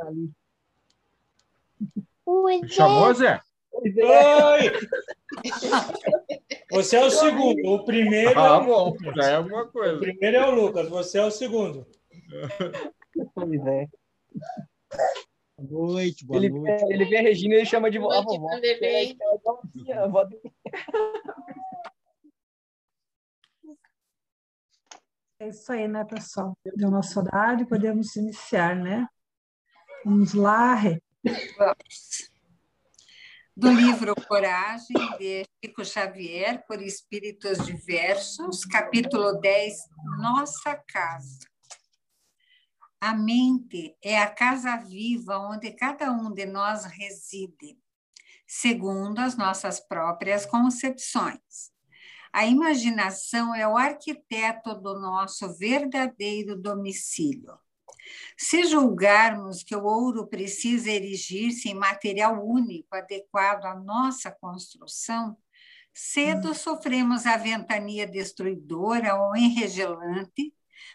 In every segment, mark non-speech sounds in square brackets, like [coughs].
ali. Oi, Chamou, Zé? É. Oi! Você é o segundo. O primeiro é Ah, o bom, Lucas. já é alguma O coisa. primeiro é o Lucas, você é o segundo. Pois é. Boa noite, boa Ele, noite. vê, ele vê a Regina e ele chama de. Boa noite, vovó. Vanderlei. É avó dele. É isso aí, né, pessoal? Deu nosso horário, podemos iniciar, né? Vamos lá. Vamos. Do livro Coragem, de Chico Xavier, por Espíritos Diversos, capítulo 10, Nossa Casa. A mente é a casa viva onde cada um de nós reside, segundo as nossas próprias concepções. A imaginação é o arquiteto do nosso verdadeiro domicílio. Se julgarmos que o ouro precisa erigir-se em material único adequado à nossa construção, cedo sofremos a ventania destruidora ou enregelante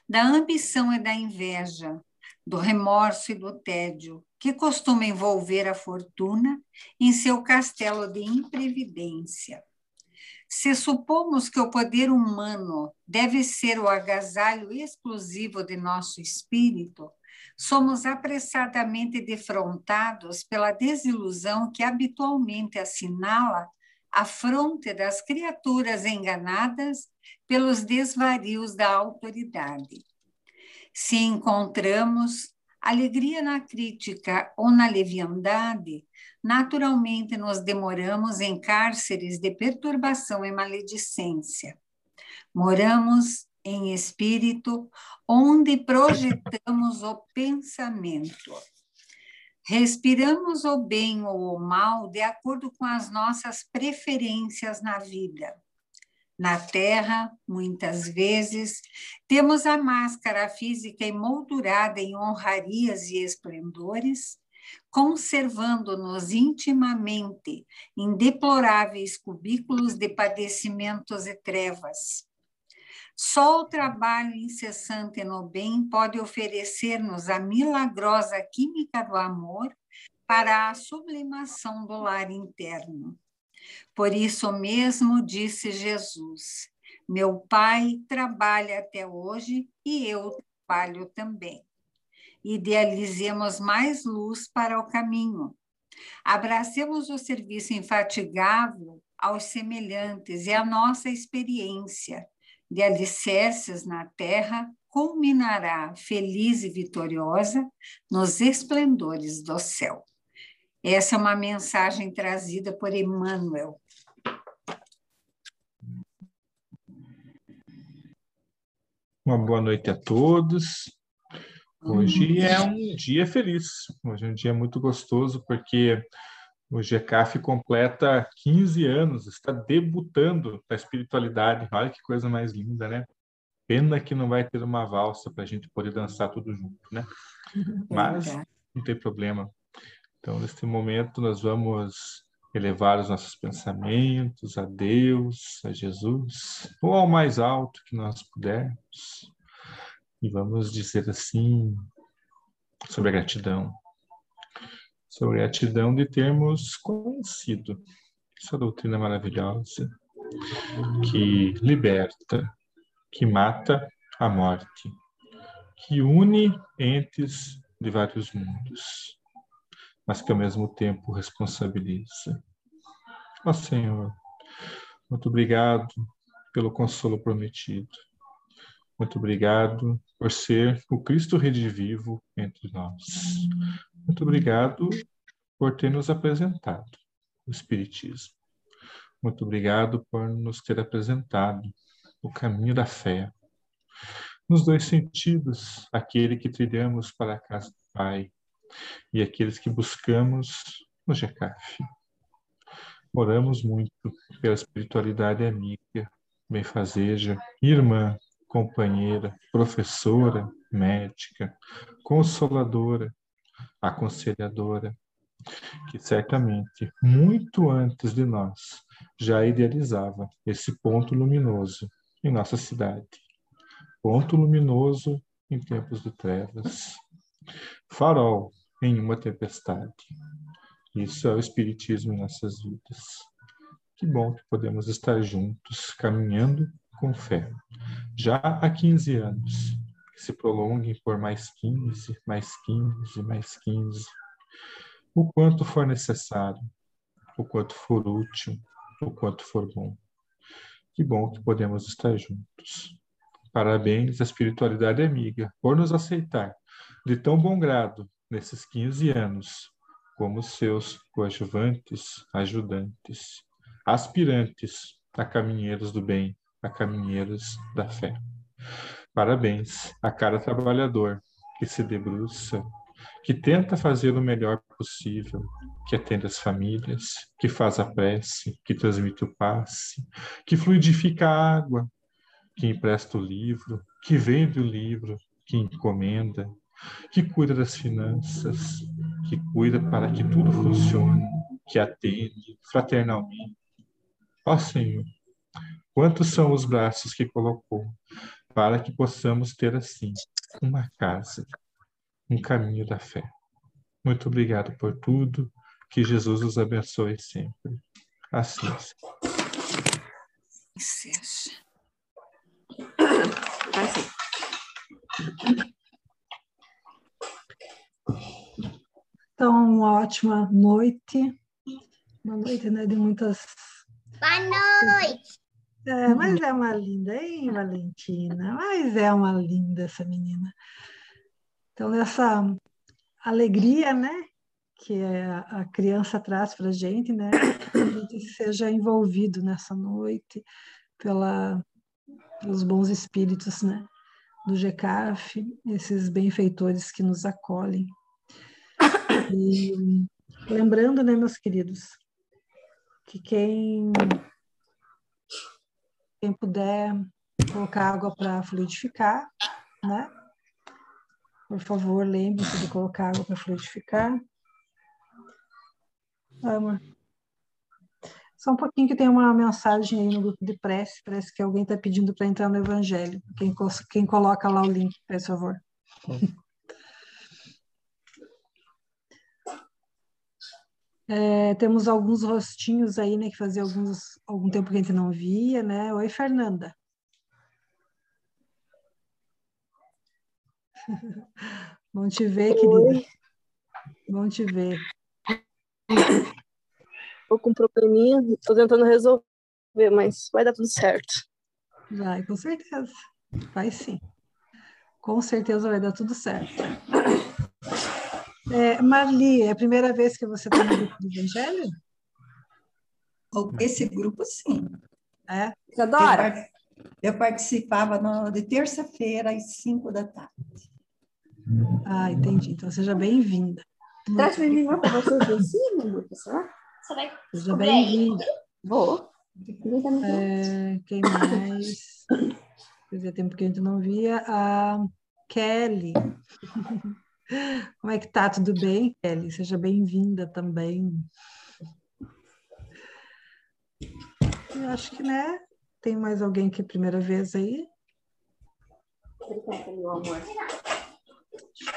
da ambição e da inveja, do remorso e do tédio, que costuma envolver a fortuna em seu castelo de imprevidência. Se supomos que o poder humano deve ser o agasalho exclusivo de nosso espírito, somos apressadamente defrontados pela desilusão que habitualmente assinala a fronte das criaturas enganadas pelos desvarios da autoridade. Se encontramos alegria na crítica ou na leviandade, naturalmente nos demoramos em cárceres de perturbação e maledicência. Moramos em espírito, onde projetamos o pensamento. Respiramos o bem ou o mal de acordo com as nossas preferências na vida. Na Terra, muitas vezes, temos a máscara física emoldurada em honrarias e esplendores, conservando-nos intimamente em deploráveis cubículos de padecimentos e trevas. Só o trabalho incessante no bem pode oferecer-nos a milagrosa química do amor para a sublimação do lar interno. Por isso mesmo disse Jesus: Meu Pai trabalha até hoje e eu trabalho também. Idealizemos mais luz para o caminho. Abracemos o serviço infatigável aos semelhantes e a nossa experiência de alicerces na terra culminará feliz e vitoriosa nos esplendores do céu. Essa é uma mensagem trazida por Emmanuel. Uma boa noite a todos. Hoje é um dia feliz, hoje é um dia muito gostoso, porque o GCAF completa 15 anos, está debutando na espiritualidade. Olha que coisa mais linda, né? Pena que não vai ter uma valsa para a gente poder dançar tudo junto, né? [laughs] Mas não tem problema. Então, neste momento, nós vamos elevar os nossos pensamentos a Deus, a Jesus, ou ao mais alto que nós pudermos. E vamos dizer assim, sobre a gratidão. Sobre a gratidão de termos conhecido essa doutrina maravilhosa que liberta, que mata a morte, que une entes de vários mundos, mas que ao mesmo tempo responsabiliza. Ó Senhor, muito obrigado pelo consolo prometido. Muito obrigado por ser o Cristo redivivo entre nós. Muito obrigado por ter nos apresentado o Espiritismo. Muito obrigado por nos ter apresentado o caminho da fé. Nos dois sentidos, aquele que trilhamos para a casa do Pai e aqueles que buscamos no GECAF. Oramos muito pela espiritualidade amiga, benfazeja, irmã, companheira, professora, médica, consoladora, aconselhadora, que certamente, muito antes de nós, já idealizava esse ponto luminoso em nossa cidade. Ponto luminoso em tempos de trevas. Farol em uma tempestade. Isso é o Espiritismo em nossas vidas. Que bom que podemos estar juntos, caminhando com fé. Já há 15 anos, que se prolonguem por mais 15, mais 15, mais 15, o quanto for necessário, o quanto for útil, o quanto for bom. Que bom que podemos estar juntos. Parabéns à espiritualidade amiga por nos aceitar de tão bom grado nesses 15 anos como seus coadjuvantes, ajudantes aspirantes a caminheiros do bem, a caminheiros da fé. Parabéns a cada trabalhador que se debruça, que tenta fazer o melhor possível, que atende as famílias, que faz a prece, que transmite o passe, que fluidifica a água, que empresta o livro, que vende o livro, que encomenda, que cuida das finanças, que cuida para que tudo funcione, que atende fraternalmente, Ó Senhor, quantos são os braços que colocou para que possamos ter assim uma casa, um caminho da fé. Muito obrigado por tudo. Que Jesus os abençoe sempre. Assim seja. Então, uma ótima noite. Uma noite né, de muitas Boa noite. É, mas é uma linda, hein, Valentina? Mas é uma linda essa menina. Então, essa alegria, né, que a criança traz para a gente, né, que a gente seja envolvido nessa noite pela, pelos bons espíritos, né, do GECAF, esses benfeitores que nos acolhem. E lembrando, né, meus queridos, que quem, quem puder colocar água para fluidificar, né? Por favor, lembre-se de colocar água para fluidificar. Amor. Só um pouquinho que tem uma mensagem aí no grupo de prece, parece que alguém está pedindo para entrar no Evangelho. Quem, quem coloca lá o link, por favor. É, temos alguns rostinhos aí, né, que fazia alguns, algum tempo que a gente não via, né? Oi, Fernanda. [laughs] Bom te ver, Oi. querida. Bom te ver. Tô com um probleminha, tô tentando resolver, mas vai dar tudo certo. Vai, com certeza. Vai sim. Com certeza vai dar tudo certo. É, Marli, é a primeira vez que você está no grupo do Evangelho? Esse grupo, sim. É? Eu, par- eu participava no- de terça-feira às cinco da tarde. Ah, entendi. Então seja bem-vinda. Traz pra mim uma pra você ver sim, meu? Você vai Seja bem-vinda. Vou. É, quem mais? [laughs] Fazia tempo que a gente não via. A Kelly. [laughs] Como é que tá? Tudo bem, Kelly? Seja bem-vinda também. Eu acho que, né? Tem mais alguém que é primeira vez aí? Obrigada, meu amor.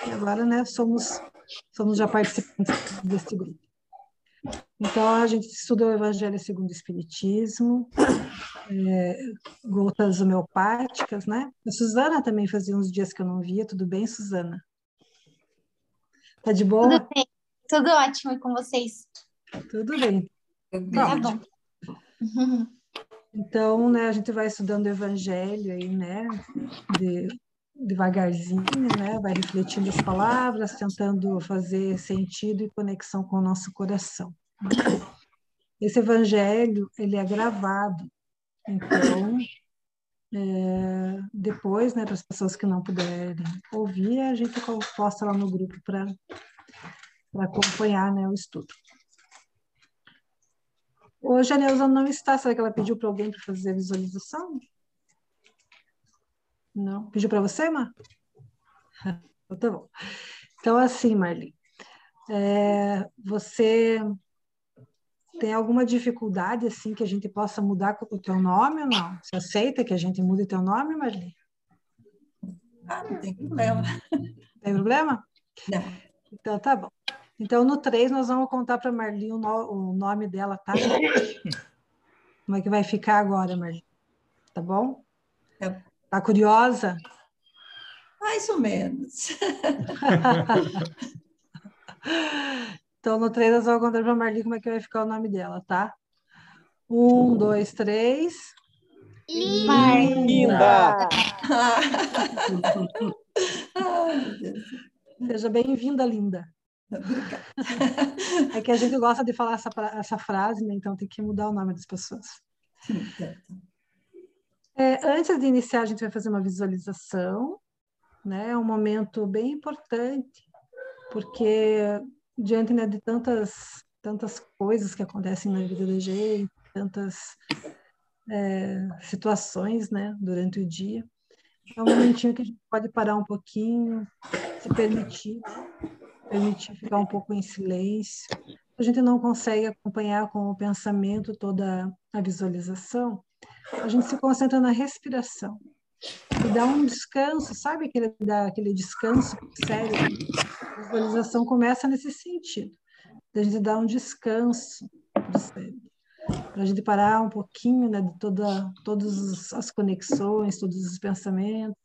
E agora, né, somos, somos já participantes desse grupo. Então, a gente estuda o Evangelho segundo o Espiritismo, é, gotas homeopáticas, né? A Suzana também fazia uns dias que eu não via. Tudo bem, Suzana? Tá de boa? Tudo bem? Tudo ótimo e com vocês? Tudo bem. Tá bom. Então, né, a gente vai estudando o Evangelho aí, né, de, devagarzinho, né, vai refletindo as palavras, tentando fazer sentido e conexão com o nosso coração. Esse Evangelho, ele é gravado, então, é, depois, né, para as pessoas que não puderem ouvir, a gente posta lá no grupo para acompanhar, né, o estudo. Hoje a Neuza não está. Será que ela pediu para alguém para fazer a visualização? Não. Pediu para você, Mar? [laughs] Então, tá bom. Então, assim, Marli, é, você tem alguma dificuldade assim que a gente possa mudar o teu nome ou não? Você aceita que a gente mude teu nome, Marli? Ah, não tem problema. Tem problema? Não. Então, tá bom. Então, no 3, nós vamos contar para a Marli o, no- o nome dela, tá? Como é que vai ficar agora, Marli? Tá bom? Tá. Tá curiosa? Mais ou menos. [laughs] Então, no 3, nós vamos contar para a Marli como é que vai ficar o nome dela, tá? Um, dois, três. Linda! Ai, meu Deus. Seja bem-vinda, linda. É que a gente gosta de falar essa, essa frase, né? Então tem que mudar o nome das pessoas. É, antes de iniciar, a gente vai fazer uma visualização, né? É um momento bem importante, porque diante né, de tantas, tantas coisas que acontecem na vida da gente, tantas é, situações, né, durante o dia, é um momentinho que a gente pode parar um pouquinho, se permitir, permitir ficar um pouco em silêncio. A gente não consegue acompanhar com o pensamento toda a visualização, a gente se concentra na respiração e dá um descanso, sabe aquele, dá aquele descanso sério? Visualização começa nesse sentido, da gente dar um descanso cérebro, para a gente parar um pouquinho né, de toda, todas as conexões, todos os pensamentos,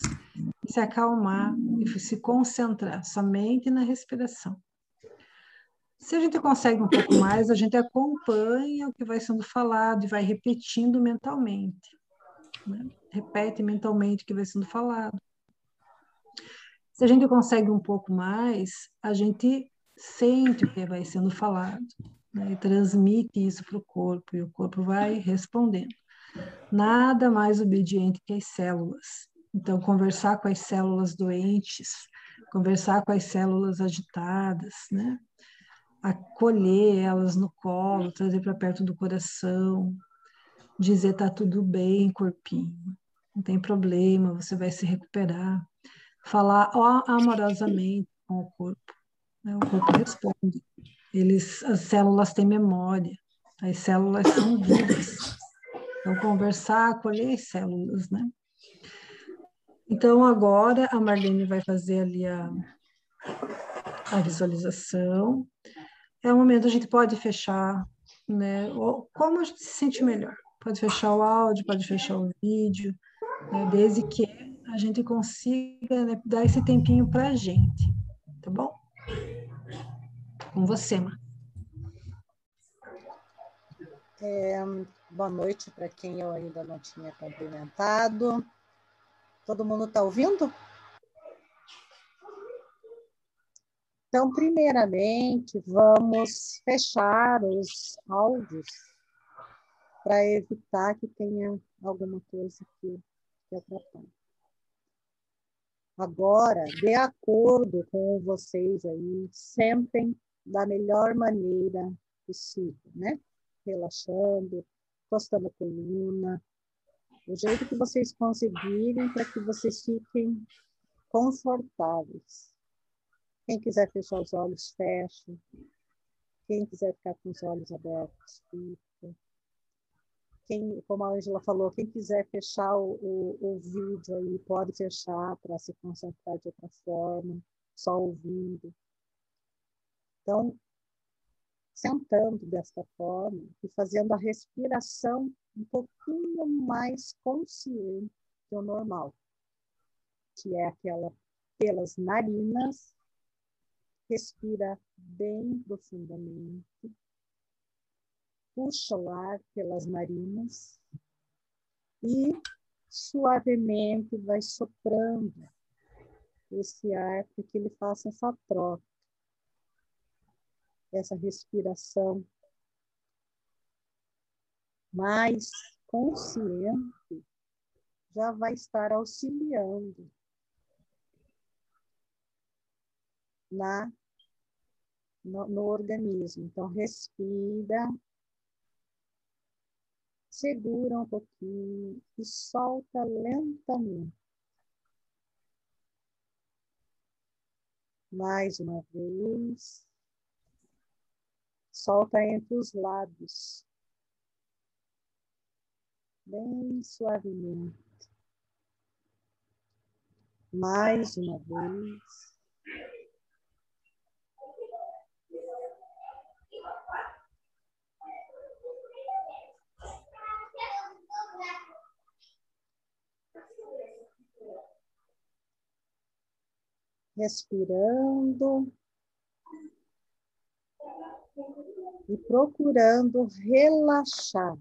e se acalmar e se concentrar somente na respiração. Se a gente consegue um pouco mais, a gente acompanha o que vai sendo falado e vai repetindo mentalmente. né? Repete mentalmente o que vai sendo falado. Se a gente consegue um pouco mais, a gente sente o que vai sendo falado né? e transmite isso para o corpo, e o corpo vai respondendo. Nada mais obediente que as células. Então, conversar com as células doentes, conversar com as células agitadas, né? acolher elas no colo, trazer para perto do coração, dizer tá tudo bem, corpinho, não tem problema, você vai se recuperar. Falar amorosamente com o corpo. né? O corpo responde. Eles, as células têm memória, as células são vivas. Então, conversar, acolher as células, né? Então, agora a Marlene vai fazer ali a, a visualização. É o momento a gente pode fechar, né? Ou como a gente se sente melhor. Pode fechar o áudio, pode fechar o vídeo, né? desde que a gente consiga né, dar esse tempinho para a gente, tá bom? Com você, Mar. É, boa noite para quem eu ainda não tinha cumprimentado. Todo mundo está ouvindo? Então, primeiramente, vamos fechar os áudios para evitar que tenha alguma coisa que, atrapalhe. Agora, de acordo com vocês aí, sentem da melhor maneira possível, né? Relaxando, encostando a coluna, do jeito que vocês conseguirem para que vocês fiquem confortáveis. Quem quiser fechar os olhos, fecha. Quem quiser ficar com os olhos abertos, fica. Quem, como a Angela falou, quem quiser fechar o, o, o vídeo aí, pode fechar para se concentrar de outra forma, só ouvindo. Então, sentando desta forma e fazendo a respiração um pouquinho mais consciente do normal, que é aquela pelas narinas, respira bem profundamente, puxa o ar pelas narinas e suavemente vai soprando esse ar para que ele faça essa troca, essa respiração mais consciente já vai estar auxiliando na no, no organismo. Então respira, segura um pouquinho e solta lentamente. Mais uma vez. Solta entre os lábios bem suavemente. Mais uma vez. Respirando e procurando relaxar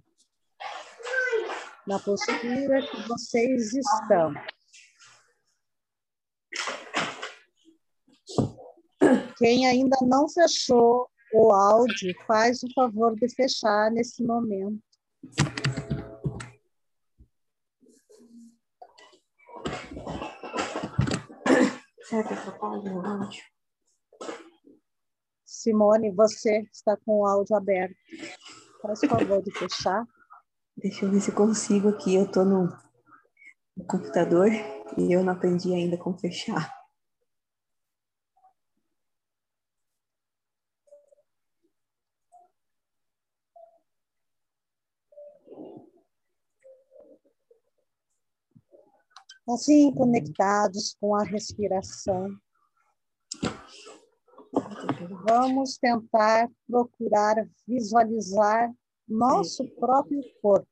na postura que vocês estão. Quem ainda não fechou o áudio, faz o favor de fechar nesse momento. Será que atrapalha o áudio? Simone, você está com o áudio aberto. Faz o favor de fechar. Deixa eu ver se consigo aqui. Eu estou no, no computador e eu não aprendi ainda como fechar. Assim, conectados com a respiração. Vamos tentar procurar visualizar nosso próprio corpo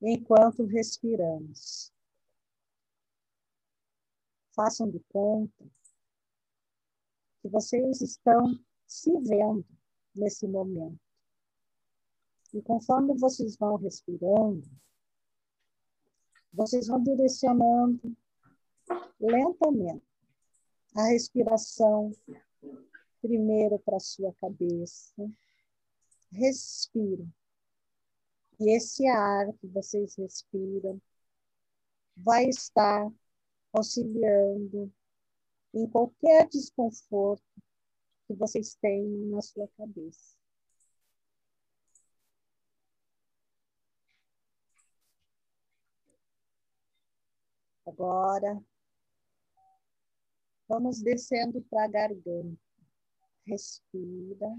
enquanto respiramos. Façam de conta que vocês estão se vendo nesse momento. E conforme vocês vão respirando, vocês vão direcionando lentamente a respiração primeiro para sua cabeça. Respira. E esse ar que vocês respiram vai estar auxiliando em qualquer desconforto que vocês tenham na sua cabeça. Agora, vamos descendo para a garganta. Respira.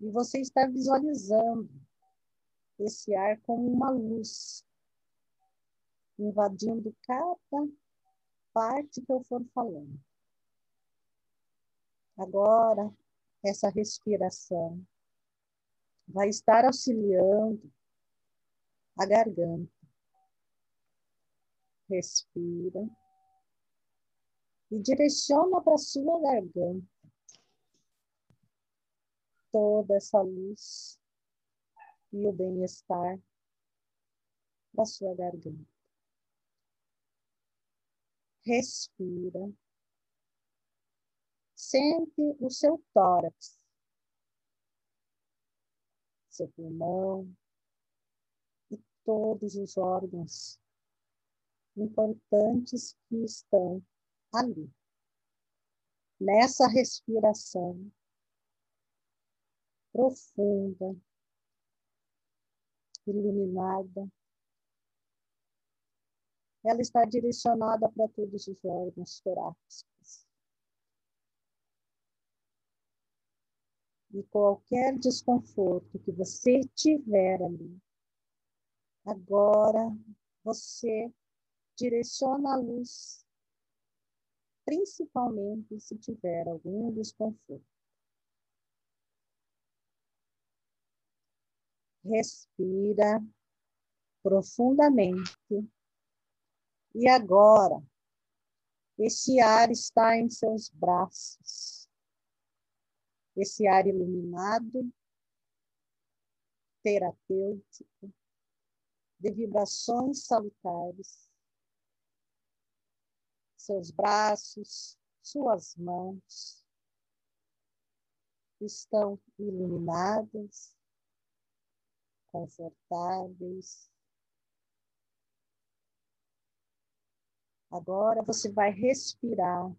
E você está visualizando esse ar como uma luz, invadindo cada parte que eu for falando. Agora, essa respiração vai estar auxiliando a garganta respira e direciona para sua garganta toda essa luz e o bem-estar da sua garganta. Respira. Sente o seu tórax, seu pulmão e todos os órgãos importantes que estão ali. Nessa respiração profunda, iluminada, ela está direcionada para todos os órgãos torácicos. E qualquer desconforto que você tiver ali, agora você direciona a luz, principalmente se tiver algum desconforto. Respira profundamente. E agora, esse ar está em seus braços. Esse ar iluminado, terapêutico, de vibrações salutares seus braços, suas mãos estão iluminadas, confortáveis. Agora você vai respirar.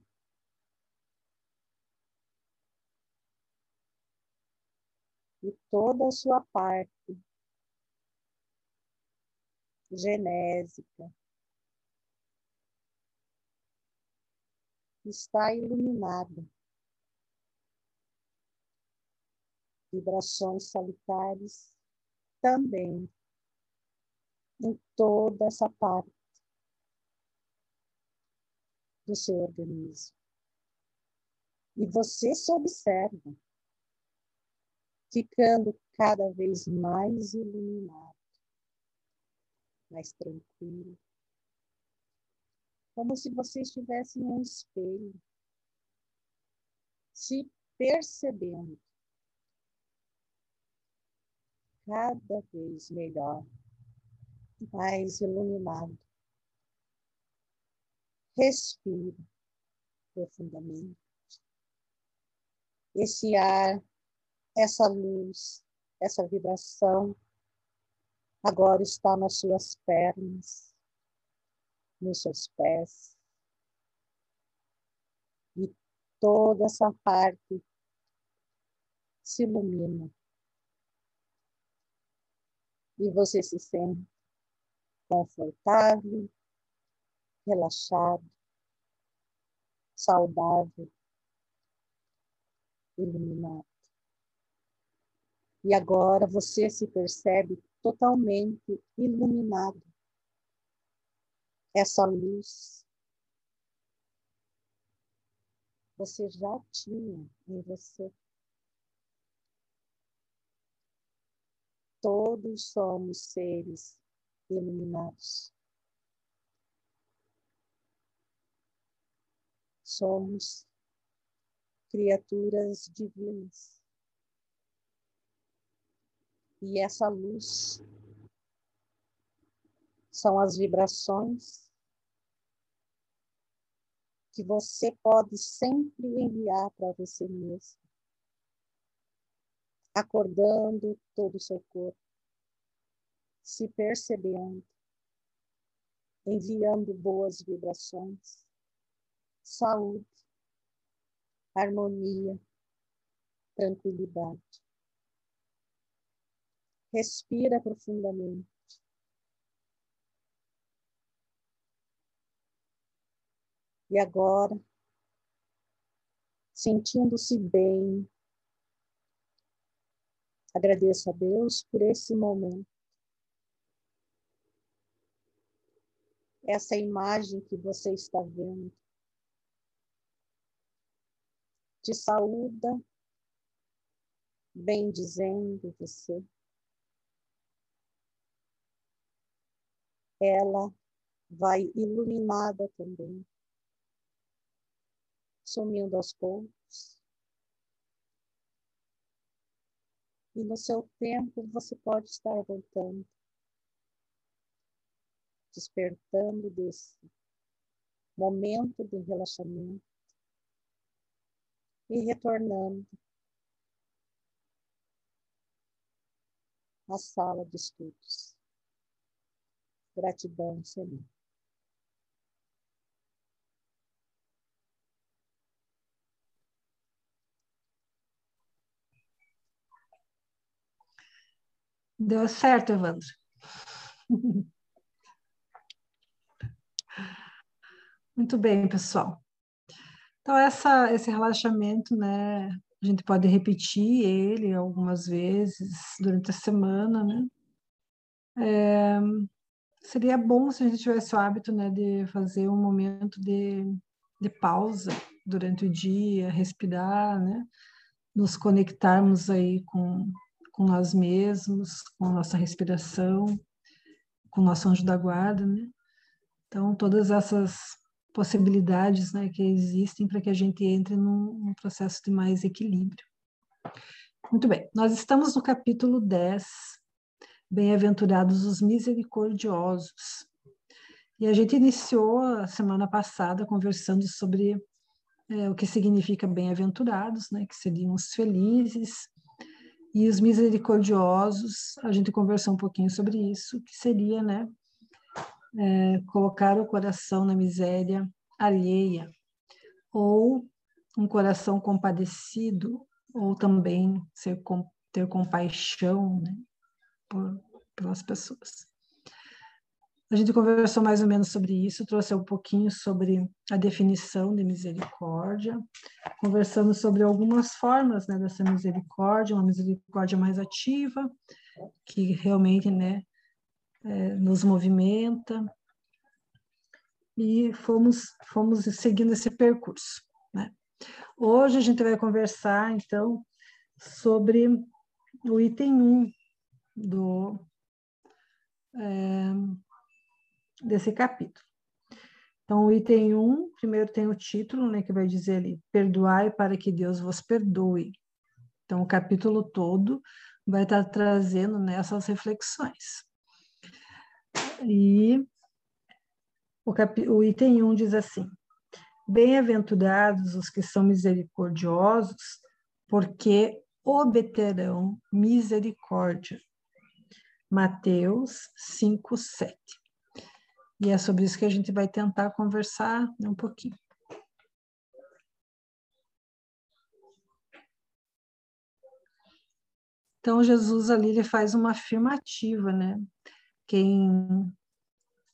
E toda a sua parte genésica, está iluminada. Vibrações salutares também em toda essa parte do seu organismo. E você se observa ficando cada vez mais iluminado, mais tranquilo, como se você estivesse em um espelho, se percebendo cada vez melhor, mais iluminado. Respire profundamente. Esse ar, essa luz, essa vibração agora está nas suas pernas, nos seus pés. E toda essa parte se ilumina. E você se sente confortável, relaxado, saudável, iluminado. E agora você se percebe totalmente iluminado. Essa luz você já tinha em você. Todos somos seres iluminados. Somos criaturas divinas. E essa luz são as vibrações que você pode sempre enviar para você mesmo, acordando todo o seu corpo, se percebendo, enviando boas vibrações, saúde, harmonia, tranquilidade. Respira profundamente. E agora, sentindo-se bem, agradeço a Deus por esse momento. Essa imagem que você está vendo te saúda, bem dizendo você. Ela vai iluminada também, sumindo aos poucos. E no seu tempo você pode estar voltando, despertando desse momento de relaxamento e retornando à sala de estudos. Gratidão, Senhor. Deu certo, Evandro. Muito bem, pessoal. Então, essa, esse relaxamento, né, a gente pode repetir ele algumas vezes durante a semana, né? É, seria bom se a gente tivesse o hábito, né, de fazer um momento de, de pausa durante o dia, respirar, né? Nos conectarmos aí com, com nós mesmos, com nossa respiração, com nosso anjo da guarda, né? Então, todas essas possibilidades né, que existem para que a gente entre num, num, processo de mais equilíbrio. Muito bem, nós estamos no capítulo 10, Bem-aventurados os misericordiosos. E a gente iniciou a semana passada conversando sobre é, o que significa bem-aventurados, né, que seriam os felizes, e os misericordiosos, a gente conversou um pouquinho sobre isso, que seria, né, é, colocar o coração na miséria alheia, ou um coração compadecido, ou também ser, ter compaixão né, por, pelas pessoas. A gente conversou mais ou menos sobre isso, trouxe um pouquinho sobre a definição de misericórdia, conversamos sobre algumas formas né, dessa misericórdia, uma misericórdia mais ativa, que realmente né, é, nos movimenta, e fomos, fomos seguindo esse percurso. Né? Hoje a gente vai conversar, então, sobre o item 1 do, é, desse capítulo. Então, o item 1, um, primeiro tem o título, né, que vai dizer ali, perdoai para que Deus vos perdoe. Então, o capítulo todo vai estar trazendo nessas reflexões. E o, cap... o item 1 um diz assim: Bem-aventurados os que são misericordiosos, porque obterão misericórdia. Mateus 5, 7. E é sobre isso que a gente vai tentar conversar um pouquinho. Então, Jesus ali ele faz uma afirmativa, né? Quem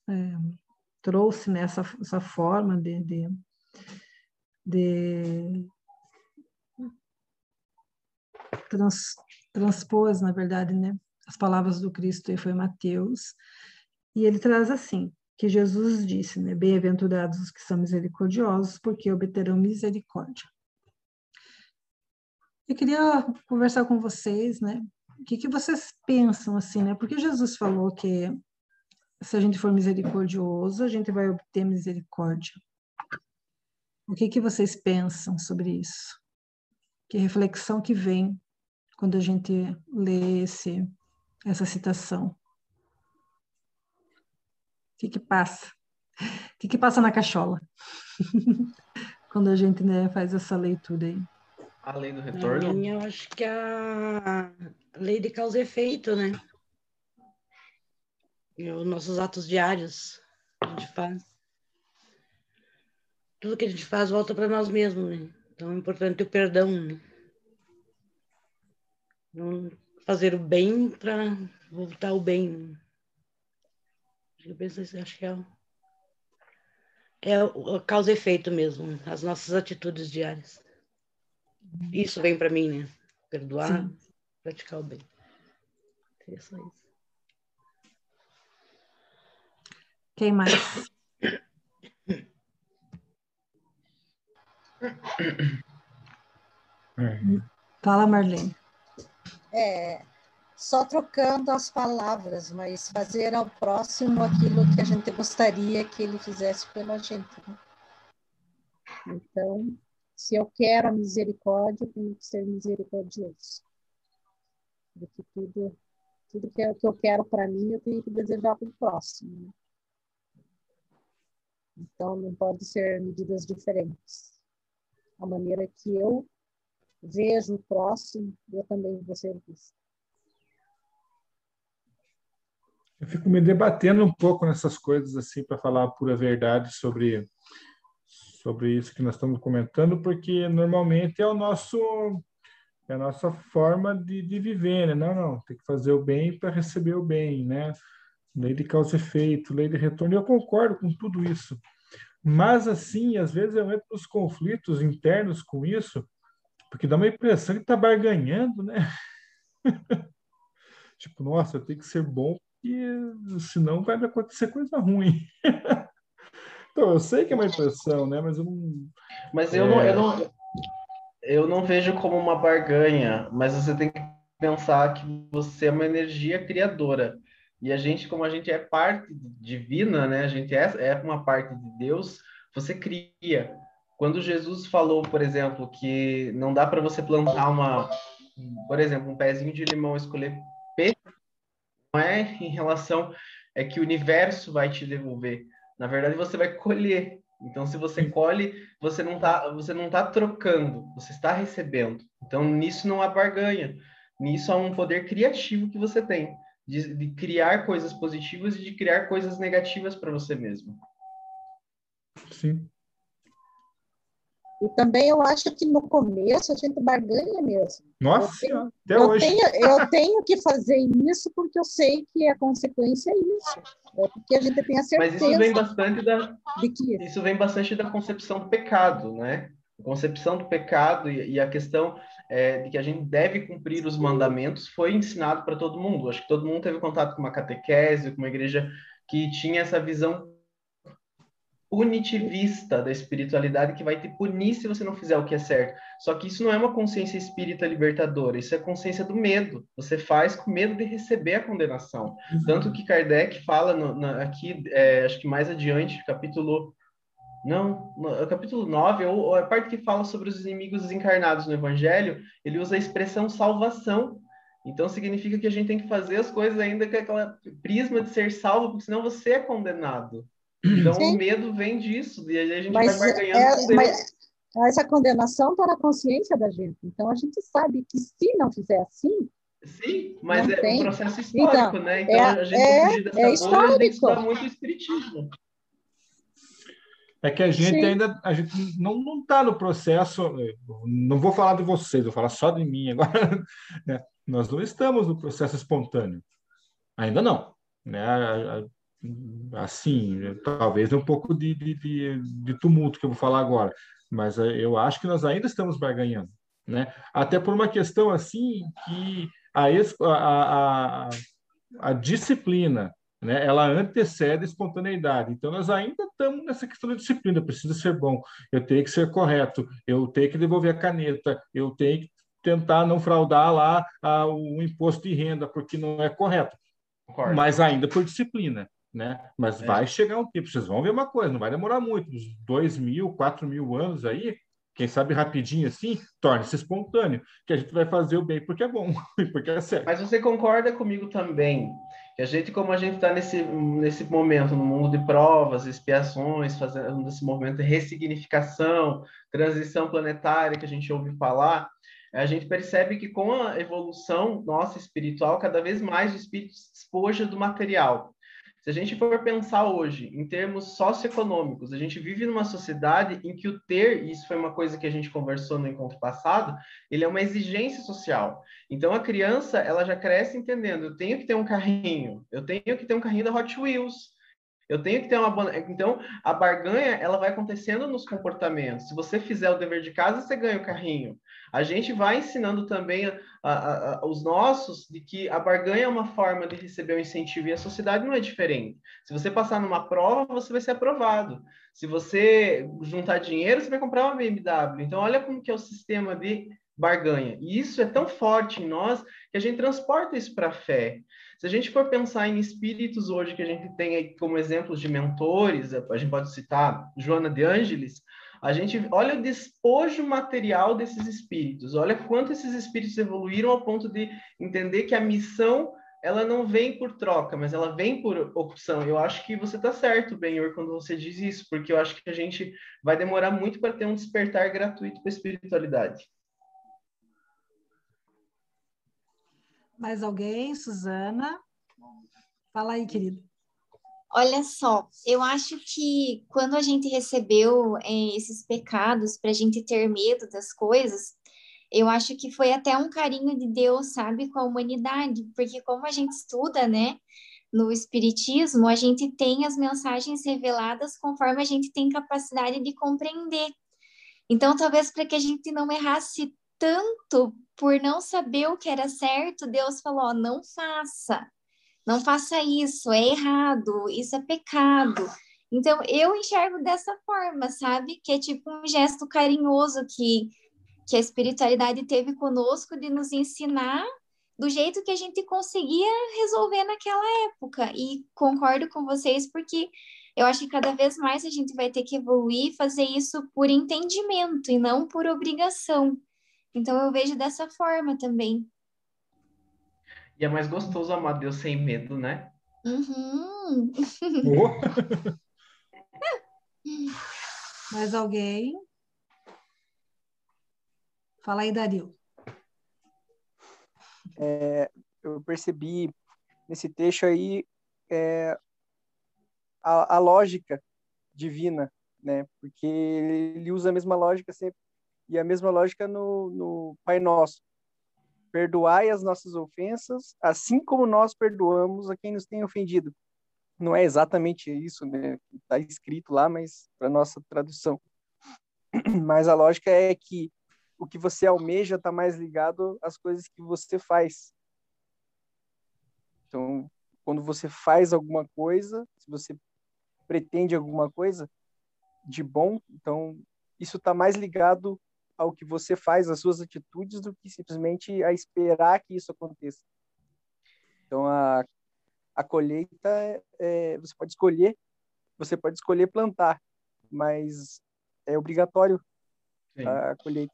é, trouxe nessa né, essa forma de, de, de trans, transpôs, na verdade, né? As palavras do Cristo e foi Mateus. E ele traz assim, que Jesus disse, né? Bem-aventurados os que são misericordiosos, porque obterão misericórdia. Eu queria conversar com vocês, né? O que, que vocês pensam assim, né? Porque Jesus falou que se a gente for misericordioso, a gente vai obter misericórdia. O que, que vocês pensam sobre isso? Que reflexão que vem quando a gente lê esse, essa citação? O que, que passa? O que, que passa na cachola? [laughs] quando a gente né, faz essa leitura aí. A lei do retorno? Minha, eu acho que a lei de causa e efeito, né? E os nossos atos diários que a gente faz. Tudo que a gente faz volta para nós mesmos, né? Então é importante o perdão, né? Não fazer o bem para voltar o bem. Eu penso, acho que é, é o causa e efeito mesmo, as nossas atitudes diárias. Isso vem para mim, né? Perdoar, Sim. praticar o bem. Seria só isso. Quem mais? [coughs] Fala, Marlene. É, só trocando as palavras, mas fazer ao próximo aquilo que a gente gostaria que ele fizesse pela gente. Né? Então, se eu quero a misericórdia, eu tenho que ser misericordioso. Porque tudo, tudo que, eu, quero para mim, eu tenho que desejar para o próximo. Né? Então, não pode ser medidas diferentes. A maneira que eu vejo o próximo, eu também vou ser visto. Eu fico me debatendo um pouco nessas coisas assim para falar a pura verdade sobre sobre isso que nós estamos comentando, porque normalmente é o nosso é a nossa forma de, de viver, né? Não, não, tem que fazer o bem para receber o bem, né? Lei de causa e efeito, lei de retorno. Eu concordo com tudo isso. Mas, assim, às vezes eu entro nos conflitos internos com isso, porque dá uma impressão que está barganhando, né? [laughs] tipo, nossa, eu tenho que ser bom, porque senão vai acontecer coisa ruim. [laughs] Então, eu sei que é uma impressão, né? Mas eu não. Mas eu, é... não, eu, não, eu não vejo como uma barganha, mas você tem que pensar que você é uma energia criadora. E a gente, como a gente é parte divina, né? A gente é, é uma parte de Deus, você cria. Quando Jesus falou, por exemplo, que não dá para você plantar uma, por exemplo, um pezinho de limão, escolher é em relação é que o universo vai te devolver. Na verdade, você vai colher. Então, se você colhe, você não está você não tá trocando, você está recebendo. Então, nisso não há barganha. Nisso há um poder criativo que você tem de, de criar coisas positivas e de criar coisas negativas para você mesmo. Sim. E também eu acho que no começo a gente barganha mesmo. Nossa, eu tenho, até eu hoje. Tenho, eu tenho que fazer isso porque eu sei que a consequência é isso. É porque a gente tem a certeza. Mas isso vem bastante da de que isso vem bastante da concepção do pecado, né? A concepção do pecado e, e a questão é, de que a gente deve cumprir os mandamentos foi ensinado para todo mundo. Acho que todo mundo teve contato com uma catequese, com uma igreja que tinha essa visão punitivista da espiritualidade que vai te punir se você não fizer o que é certo. Só que isso não é uma consciência espírita libertadora, isso é consciência do medo. Você faz com medo de receber a condenação. Uhum. Tanto que Kardec fala no, aqui, é, acho que mais adiante, capítulo Não, no capítulo 9, ou, a parte que fala sobre os inimigos desencarnados no Evangelho, ele usa a expressão salvação. Então significa que a gente tem que fazer as coisas ainda com aquela prisma de ser salvo, porque senão você é condenado. Então Sim. o medo vem disso, e aí a gente mas, vai barganhando é, com. Mas essa condenação está na consciência da gente. Então a gente sabe que se não fizer assim, Sim, mas não é tem. um processo histórico, então, né? Então é, a gente é, fugir dessa é bolha que estudar muito espiritismo. É que a gente Sim. ainda a gente não está no processo. Não vou falar de vocês, vou falar só de mim agora. [laughs] Né? Nós não estamos no processo espontâneo. Ainda não. Né? Assim, talvez um pouco de, de, de, tumulto que eu vou falar agora. Mas eh, eu acho que nós ainda estamos barganhando. Né? Até por uma questão assim que a, a, a, a disciplina né? Ela antecede a espontaneidade. Então, nós ainda estamos nessa questão da disciplina. Precisa ser bom, eu tenho que ser correto, eu tenho que devolver a caneta, eu tenho que tentar não fraudar lá a, o imposto de renda, porque não é correto. Concordo. Mas ainda por disciplina. Né? Mas é. vai chegar um tempo, vocês vão ver uma coisa, não vai demorar muito, uns dois mil, quatro mil anos aí, quem sabe rapidinho assim, torne-se espontâneo, que a gente vai fazer o bem porque é bom, [laughs] porque é certo. Mas você concorda comigo também que a gente, como a gente está nesse, nesse momento, no mundo de provas, expiações, fazendo esse movimento de ressignificação, transição planetária que a gente ouve falar, a gente percebe que com a evolução nossa espiritual, cada vez mais o espírito se despoja do material. Se a gente for pensar hoje em termos socioeconômicos, a gente vive numa sociedade em que o ter, e isso foi uma coisa que a gente conversou no encontro passado, ele é uma exigência social. Então a criança, ela já cresce entendendo, eu tenho que ter um carrinho, eu tenho que ter um carrinho da Hot Wheels, eu tenho que ter uma então a barganha ela vai acontecendo nos comportamentos. Se você fizer o dever de casa, você ganha o carrinho. A gente vai ensinando também a, a, a, os nossos de que a barganha é uma forma de receber o incentivo e a sociedade não é diferente. Se você passar numa prova, você vai ser aprovado. Se você juntar dinheiro, você vai comprar uma BMW. Então olha como que é o sistema de barganha. E isso é tão forte em nós que a gente transporta isso para a fé. Se a gente for pensar em espíritos hoje que a gente tem aí como exemplos de mentores, a gente pode citar Joana de Ângeles, a gente olha o despojo material desses espíritos, olha quanto esses espíritos evoluíram ao ponto de entender que a missão ela não vem por troca, mas ela vem por opção. Eu acho que você está certo, Benhor, quando você diz isso, porque eu acho que a gente vai demorar muito para ter um despertar gratuito para a espiritualidade. Mais alguém? Suzana? Fala aí, querida. Olha só, eu acho que quando a gente recebeu é, esses pecados para a gente ter medo das coisas, eu acho que foi até um carinho de Deus, sabe, com a humanidade, porque como a gente estuda, né, no Espiritismo, a gente tem as mensagens reveladas conforme a gente tem capacidade de compreender. Então, talvez para que a gente não errasse tanto por não saber o que era certo, Deus falou: não faça, não faça isso, é errado, isso é pecado. Então, eu enxergo dessa forma, sabe? Que é tipo um gesto carinhoso que, que a espiritualidade teve conosco de nos ensinar do jeito que a gente conseguia resolver naquela época. E concordo com vocês, porque eu acho que cada vez mais a gente vai ter que evoluir fazer isso por entendimento e não por obrigação. Então eu vejo dessa forma também. E é mais gostoso amar Deus sem medo, né? Uhum. [laughs] mais alguém? Fala aí, Dario. É, eu percebi nesse texto aí é, a, a, lógica divina, né? Porque ele usa a mesma lógica sempre e a mesma lógica no, no Pai Nosso. Perdoai as nossas ofensas, assim como nós perdoamos a quem nos tem ofendido. Não é exatamente isso, né? Está escrito lá, mas para nossa tradução. [clears throat] Mas a lógica é que o que você almeja está mais ligado às coisas que você faz. Então, quando você faz alguma coisa, se você pretende alguma coisa de bom, então isso está mais ligado ao que você faz, às suas atitudes, do que simplesmente a esperar que isso aconteça. Então, a, a colheita, é, você pode escolher, você pode escolher plantar, mas é obrigatório Sim. a colheita.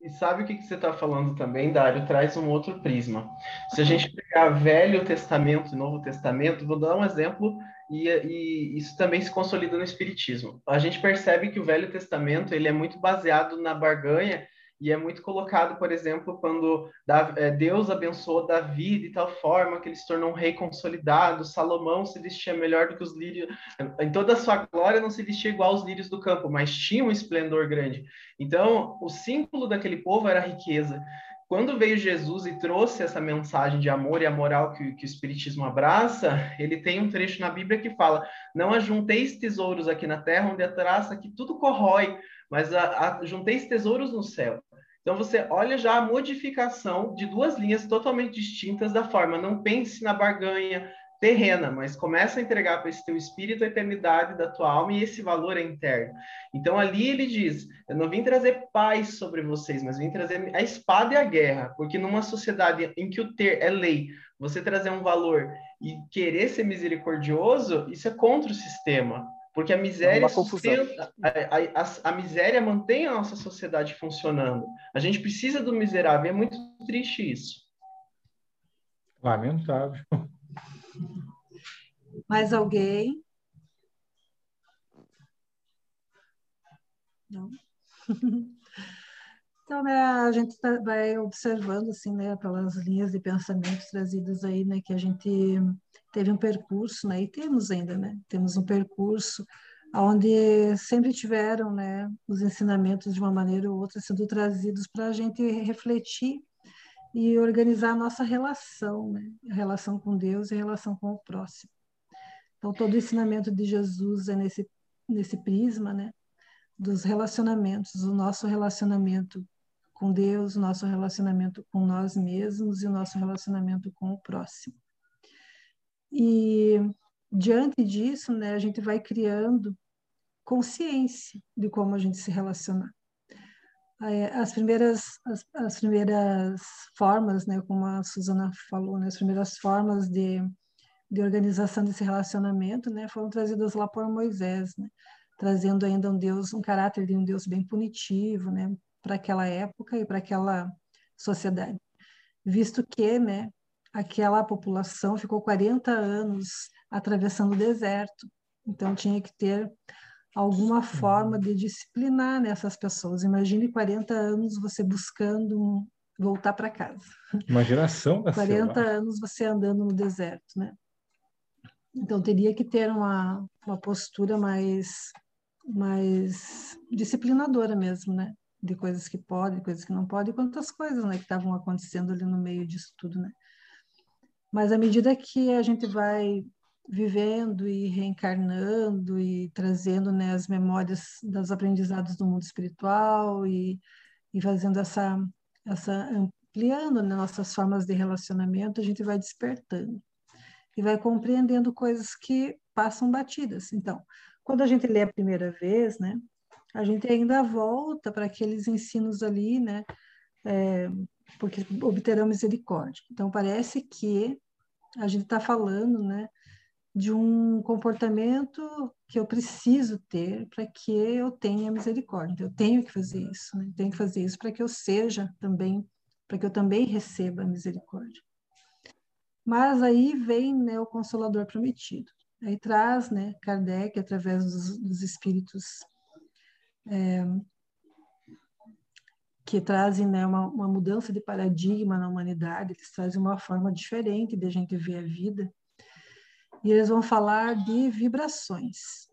E sabe o que, que você está falando também, Dário? Traz um outro prisma. Se a gente pegar Velho Testamento e Novo Testamento, vou dar um exemplo e, e, isso também se consolida no Espiritismo. A gente percebe que o Velho Testamento ele é muito baseado na barganha e é muito colocado, por exemplo, quando é, Deus abençoou Davi de tal forma que ele se tornou um rei consolidado, Salomão se vestia melhor do que os lírios, em toda a sua glória não se vestia igual aos lírios do campo, mas tinha um esplendor grande. Então, o símbolo daquele povo era a riqueza. Quando veio Jesus e trouxe essa mensagem de amor e a moral que, que o Espiritismo abraça, ele tem um trecho na Bíblia que fala: Não ajunteis tesouros aqui na terra, onde a traça que tudo corrói, mas a, tesouros no céu. Então você olha já a modificação de duas linhas totalmente distintas da forma. Não pense na barganha terrena, mas começa a entregar para esse teu espírito a eternidade da tua alma e esse valor é interno. Então ali ele diz: Eu não vim trazer paz sobre vocês, mas vim trazer a espada e a guerra, porque numa sociedade em que o ter é lei, você trazer um valor e querer ser misericordioso, isso é contra o sistema. Porque a miséria sustenta, a, a, a, miséria mantém a nossa sociedade funcionando. A gente precisa do miserável. É muito triste isso. Lamentável. Mais alguém? Não. [laughs] Então, né, a gente tá, vai observando, assim, né, pelas linhas de pensamento trazidas aí, né, que a gente teve um percurso, né, e temos ainda, né, temos um percurso onde sempre tiveram, né, os ensinamentos de uma maneira ou outra sendo trazidos para a gente refletir e organizar a nossa relação, né, a relação com Deus e a relação com o próximo. Então, todo o ensinamento de Jesus é nesse, nesse prisma, né, dos relacionamentos, o nosso relacionamento com Deus, o nosso relacionamento com nós mesmos e o nosso relacionamento com o próximo. E diante disso, né, a gente vai criando consciência de como a gente se relacionar. As primeiras, as, as primeiras formas, né, como a Suzana falou, né, as primeiras formas de, de organização desse relacionamento, né, foram trazidas lá por Moisés, né, trazendo ainda um Deus, um caráter de um Deus bem punitivo, né, para aquela época e para aquela sociedade, visto que, né, aquela população ficou 40 anos atravessando o deserto, então tinha que ter alguma forma de disciplinar nessas pessoas. Imagine 40 anos você buscando voltar para casa. Uma geração da 40 selva. anos você andando no deserto, né? Então teria que ter uma, uma postura mais mais disciplinadora mesmo, né? de coisas que podem, coisas que não podem, e quantas coisas né, que estavam acontecendo ali no meio disso tudo, né? Mas à medida que a gente vai vivendo e reencarnando e trazendo né, as memórias dos aprendizados do mundo espiritual e, e fazendo essa, essa ampliando né, nossas formas de relacionamento, a gente vai despertando e vai compreendendo coisas que passam batidas. Então, quando a gente lê a primeira vez, né, a gente ainda volta para aqueles ensinos ali, né? É, porque obterão misericórdia. Então, parece que a gente está falando, né? De um comportamento que eu preciso ter para que eu tenha misericórdia. Eu tenho que fazer isso, né? Tenho que fazer isso para que eu seja também, para que eu também receba a misericórdia. Mas aí vem né, o Consolador prometido. Aí traz, né, Kardec, através dos, dos espíritos é, que trazem né, uma, uma, mudança de paradigma na humanidade, eles trazem uma forma diferente de a gente ver a vida. E eles vão falar de vibrações.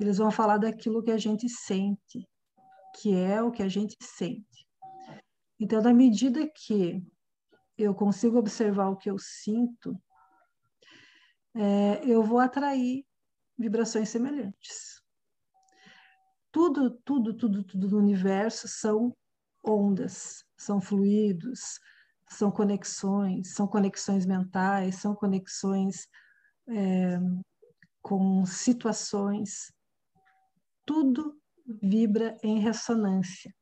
Eles vão falar daquilo que a gente sente, que é o que a gente sente. Então, na medida que eu consigo observar o que eu sinto, é, eu vou atrair vibrações semelhantes tudo, tudo, tudo, tudo no universo são ondas, são fluidos, são conexões, são conexões mentais, são conexões é, com situações. Tudo vibra em ressonância.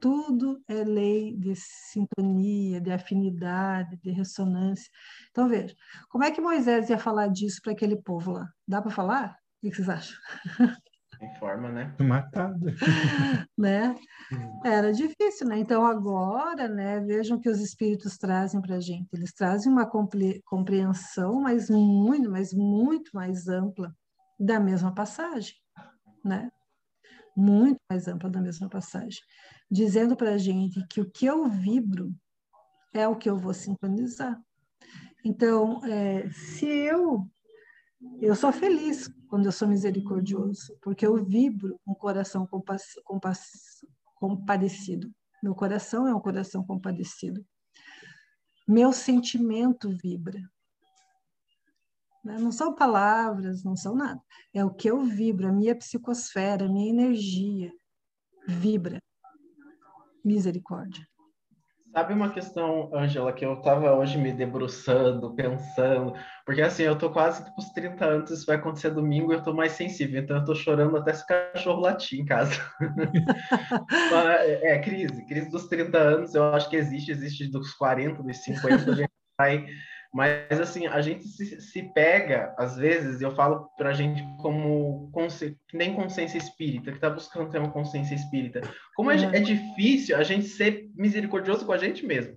Tudo é lei de sintonia, de afinidade, de ressonância. Então, veja, como é que Moisés ia falar disso para aquele povo lá? Dá para falar? O que vocês acham? [laughs] Em forma, né? Matada. [laughs] né? Era difícil, né? Então agora, né? Vejam que os espíritos trazem para a gente. Eles trazem uma compreensão, mas muito, mas muito mais ampla da mesma passagem, né? Muito mais ampla da mesma passagem, dizendo para a gente que o que eu vibro é o que eu vou sincronizar. Então, é, se eu eu sou feliz quando eu sou misericordioso, porque eu vibro um coração compadecido. Meu coração é um coração compadecido. Meu sentimento vibra. Né? Não são palavras, não são nada. É o que eu vibro, a minha psicosfera, a minha energia vibra. Misericórdia. Sabe uma questão, Ângela, que eu estava hoje me debruçando, pensando, porque assim, eu tô quase com os 30 anos, isso vai acontecer domingo, eu tô mais sensível, então eu tô chorando até se cachorro latir em casa. [laughs] é, crise, crise dos 30 anos, eu acho que existe, existe dos 40, dos 50, a gente vai mas, assim, a gente se, se pega, às vezes, eu falo para a gente como que nem consciência espírita, que está buscando ter uma consciência espírita. Como é, é, difícil a gente ser misericordioso com a gente mesmo.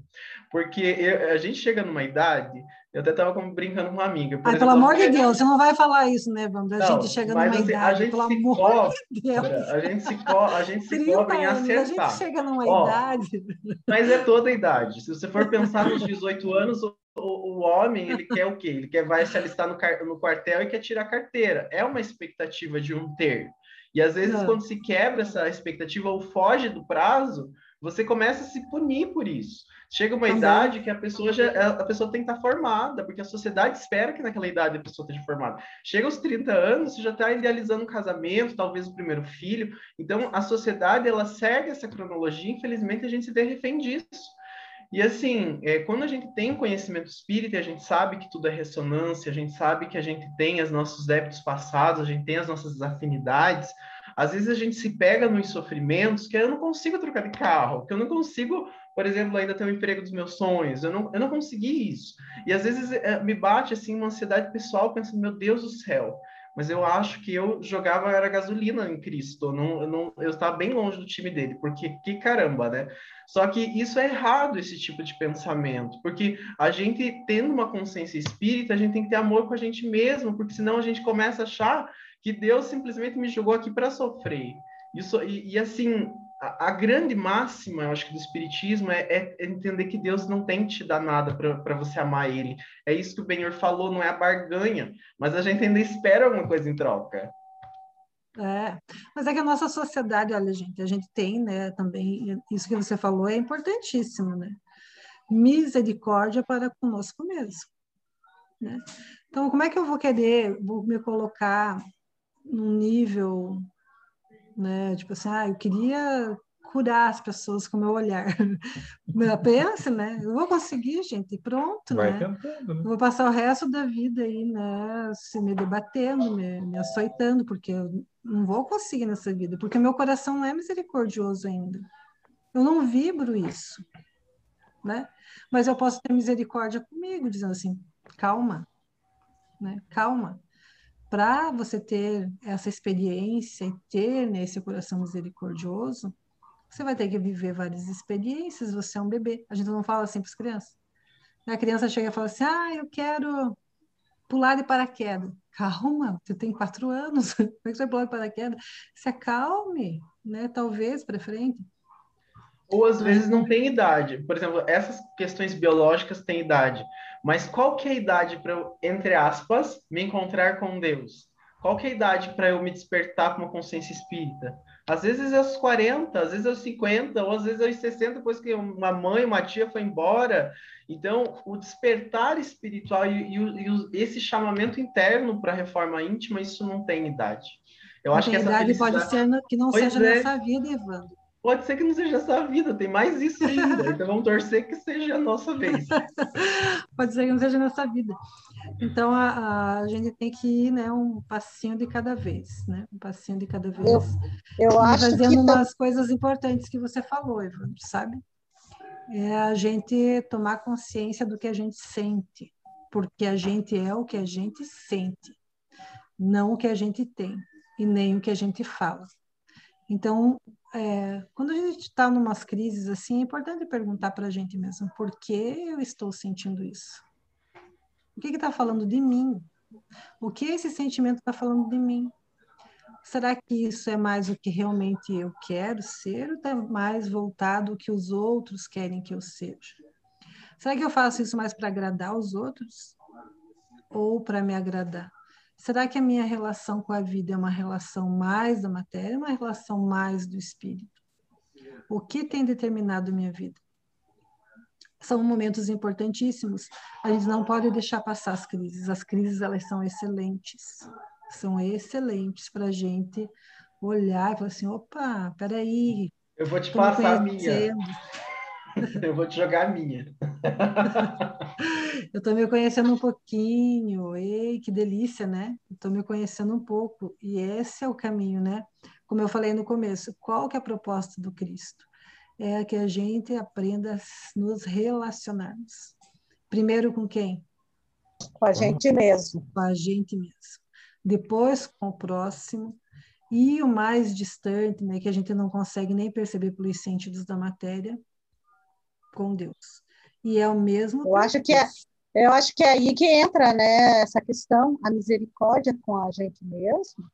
Porque eu, a gente chega numa idade, eu até estava brincando com uma amiga. Ai, exemplo, pelo amor de Deus, você não vai falar isso, né, Vamos? A não, gente chega numa assim, idade, a gente pelo amor cobra, de Deus. A gente se, co a gente se cobra em acertar. A gente chega numa Ó, idade. Mas é toda a idade. Se você for pensar nos 18 anos, o, o homem, ele quer o quê? Ele quer vai se alistar no, no quartel e quer tirar a carteira. É uma expectativa de um ter. E às vezes, Não. quando se quebra essa expectativa ou foge do prazo, você começa a se punir por isso. Chega uma Também. idade que a pessoa já a pessoa tem que estar formada, porque a sociedade espera que naquela idade a pessoa esteja formada. Chega aos 30 anos, você já está idealizando um casamento, talvez o primeiro filho. Então, a sociedade ela segue essa cronologia, infelizmente a gente se dê refém disso. E assim, é, quando a gente tem conhecimento espírita, a gente sabe que tudo é ressonância, a gente sabe que a gente tem os nossos débitos passados, a gente tem as nossas afinidades. Às vezes a gente se pega nos sofrimentos que eu não consigo trocar de carro, que eu não consigo, por exemplo, ainda ter o um emprego dos meus sonhos, eu não, eu não consegui isso. E às vezes é, me bate assim uma ansiedade pessoal, pensando, meu Deus do céu, mas eu acho que eu jogava era gasolina em Cristo, não, eu, não, eu estava bem longe do time dele, porque que caramba, né? Só que isso é errado, esse tipo de pensamento, porque a gente tendo uma consciência espírita, a gente tem que ter amor com a gente mesmo, porque senão a gente começa a achar que Deus simplesmente me jogou aqui para sofrer. Isso, e, e assim, a, a, grande máxima, eu acho que do Espiritismo é, é, entender que Deus não tem que te dar nada para você amar Ele. É isso que o Benhor falou, não é a barganha, mas a gente ainda espera alguma coisa em troca. É, mas é que a nossa sociedade, olha, gente, a gente tem, né, também, isso que você falou é importantíssimo, né? Misericórdia para conosco mesmo, né? Então, como é que eu vou querer, vou me colocar num nível né? Tipo assim, ah, eu queria curar as pessoas com o meu olhar. [laughs] Pensa, né? Eu vou conseguir, gente, pronto, Vai né? Tentando, né? Vou passar o resto da vida aí, né? Se me debatendo, me, me açoitando, porque eu não vou conseguir nessa vida, porque meu coração não é misericordioso ainda. Eu não vibro isso, né? Mas eu posso ter misericórdia comigo, dizendo assim, calma, né? Calma para você ter essa experiência e ter né, esse coração misericordioso, você vai ter que viver várias experiências. Você é um bebê. A gente não fala assim para as crianças. A criança chega e fala assim: Ah, eu quero pular de paraquedas. Calma, você tem quatro anos. [laughs] Como é que você vai pular de paraquedas? Se acalme, né? Talvez para frente. Ou às vezes não tem idade. Por exemplo, essas questões biológicas têm idade. Mas qual que é a idade para eu, entre aspas, me encontrar com Deus? Qual que é a idade para eu me despertar com uma consciência espírita? Às vezes é aos 40, às vezes é aos 50, ou às vezes é aos 60, depois que uma mãe, uma tia foi embora. Então, o despertar espiritual e, e, e esse chamamento interno para a reforma íntima, isso não tem idade. Eu acho que essa idade pode ser que não pois seja é. nessa vida, Evandro pode ser que não seja essa vida, tem mais isso ainda. [laughs] Então vamos torcer que seja a nossa vez. [laughs] pode ser que não seja a nossa vida. Então a, a, gente tem que ir, né, um passinho de cada vez, né? Um passinho de cada vez. Eu, eu acho fazendo que umas coisas importantes que você falou, Evandro, sabe? É a gente tomar consciência do que a gente sente, porque a gente é o que a gente sente, não o que a gente tem. e nem o que a gente fala. Então, é, quando a gente está em umas crises assim, é importante perguntar para a gente mesmo, por que eu estou sentindo isso? O que está falando de mim? O que esse sentimento está falando de mim? Será que isso é mais o que realmente eu quero ser ou está mais voltado ao que os outros querem que eu seja? Será que eu faço isso mais para agradar os outros ou para me agradar? Será que a minha relação com a vida é uma relação mais da matéria, uma relação mais do espírito? O que tem determinado minha vida? São momentos importantíssimos. A gente não pode deixar passar as crises. As crises elas são excelentes, são excelentes para a gente olhar e falar assim, opa, peraí. Eu vou te passar a minha. [laughs] Eu vou te jogar a minha. [laughs] eu estou me conhecendo um pouquinho. Ei, que delícia, né? Estou me conhecendo um pouco. E esse é o caminho, né? Como eu falei no começo, qual que é a proposta do Cristo? É que a gente aprenda a nos relacionarmos. Primeiro com quem? Com a gente mesmo. Com a gente mesmo. Depois com o próximo. E o mais distante, né, que a gente não consegue nem perceber pelos sentidos da matéria, com Deus. E é o mesmo. Eu acho que é, eu acho que é aí que entra, né, essa questão, a misericórdia com a gente mesmo,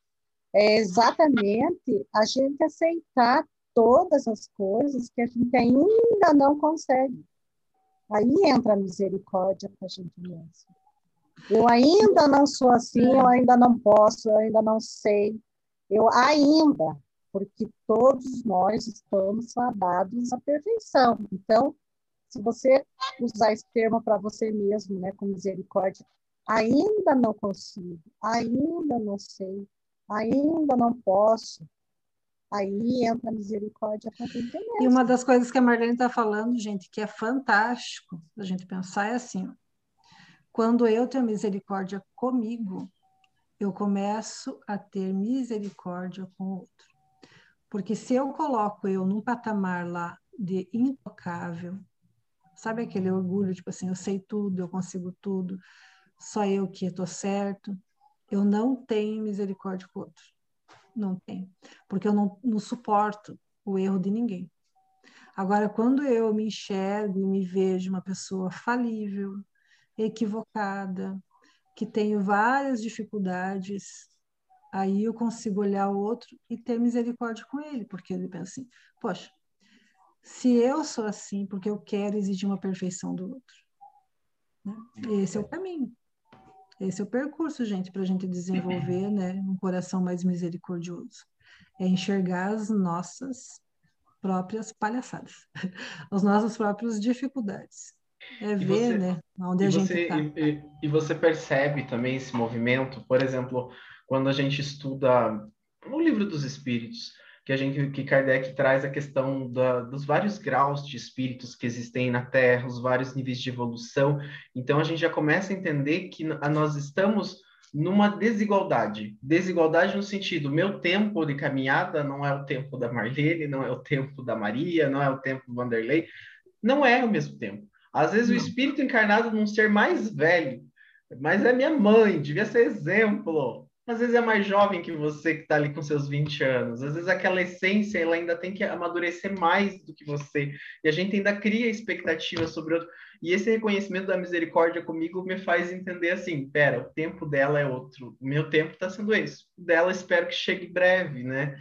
é exatamente a gente aceitar todas as coisas que a gente ainda não consegue. Aí entra a misericórdia com a gente mesmo. Eu ainda não sou assim, eu ainda não posso, eu ainda não sei. Eu ainda, porque todos nós estamos fadados à perfeição. Então, se você usar esse termo para você mesmo, né, com misericórdia, ainda não consigo, ainda não sei, ainda não posso. Aí entra a misericórdia para E uma das coisas que a Marlene está falando, gente, que é fantástico a gente pensar é assim: quando eu tenho misericórdia comigo, eu começo a ter misericórdia com o outro. Porque se eu coloco eu num patamar lá de intocável, Sabe aquele orgulho, tipo assim, eu sei tudo, eu consigo tudo, só eu que estou certo. Eu não tenho misericórdia com o outro. Não tenho. Porque eu não, não suporto o erro de ninguém. Agora, quando eu me enxergo e me vejo uma pessoa falível, equivocada, que tenho várias dificuldades, aí eu consigo olhar o outro e ter misericórdia com ele, porque ele pensa assim: poxa, se eu sou assim, porque eu quero exigir uma perfeição do outro. Né? Esse é o caminho. Esse é o percurso, gente, para a gente desenvolver né, um coração mais misericordioso. É enxergar as nossas próprias palhaçadas, [laughs] as nossas próprias dificuldades. É ver, você, né, onde a gente está. E, e, você percebe também esse movimento, por exemplo, quando a gente estuda no livro dos Espíritos, que a gente que Kardec traz a questão da, dos vários graus de espíritos que existem na Terra, os vários níveis de evolução. Então a gente já começa a entender que nós estamos numa desigualdade. Desigualdade no sentido, meu tempo de caminhada não é o tempo da Marlene, não é o tempo da Maria, não é o tempo do Vanderlei, não é o mesmo tempo. Às vezes não. o espírito encarnado num ser mais velho, mas é minha mãe, devia ser exemplo às vezes é mais jovem que você que está ali com seus 20 anos. Às vezes aquela essência ela ainda tem que amadurecer mais do que você. E a gente ainda cria expectativas sobre outro. E esse reconhecimento da misericórdia comigo me faz entender assim, pera, o tempo dela é outro. O meu tempo está sendo esse. O dela espero que chegue breve, né?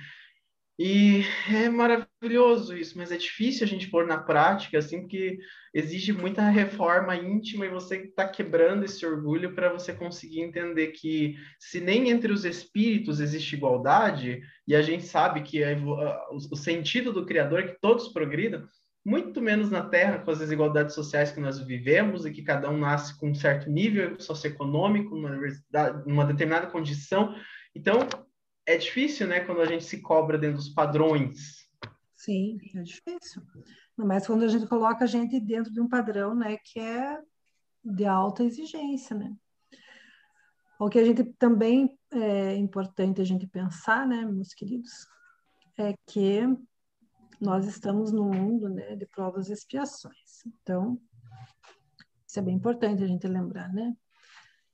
E é maravilhoso isso, mas é difícil a gente pôr na prática, assim, porque exige muita reforma íntima e você está quebrando esse orgulho para você conseguir entender que se nem entre os espíritos existe igualdade, e a gente sabe que a, a, o sentido do Criador é que todos progridam, muito menos na Terra com as desigualdades sociais que nós vivemos e que cada um nasce com um certo nível socioeconômico, numa, numa determinada condição. Então, é difícil, né, quando a gente se cobra dentro dos padrões. Sim, é difícil. Mas quando a gente coloca a gente dentro de um padrão, né, que é de alta exigência, né? O que a gente também é importante a gente pensar, né, meus queridos, é que nós estamos num mundo, né, de provas e expiações. Então, isso é bem importante a gente lembrar, né?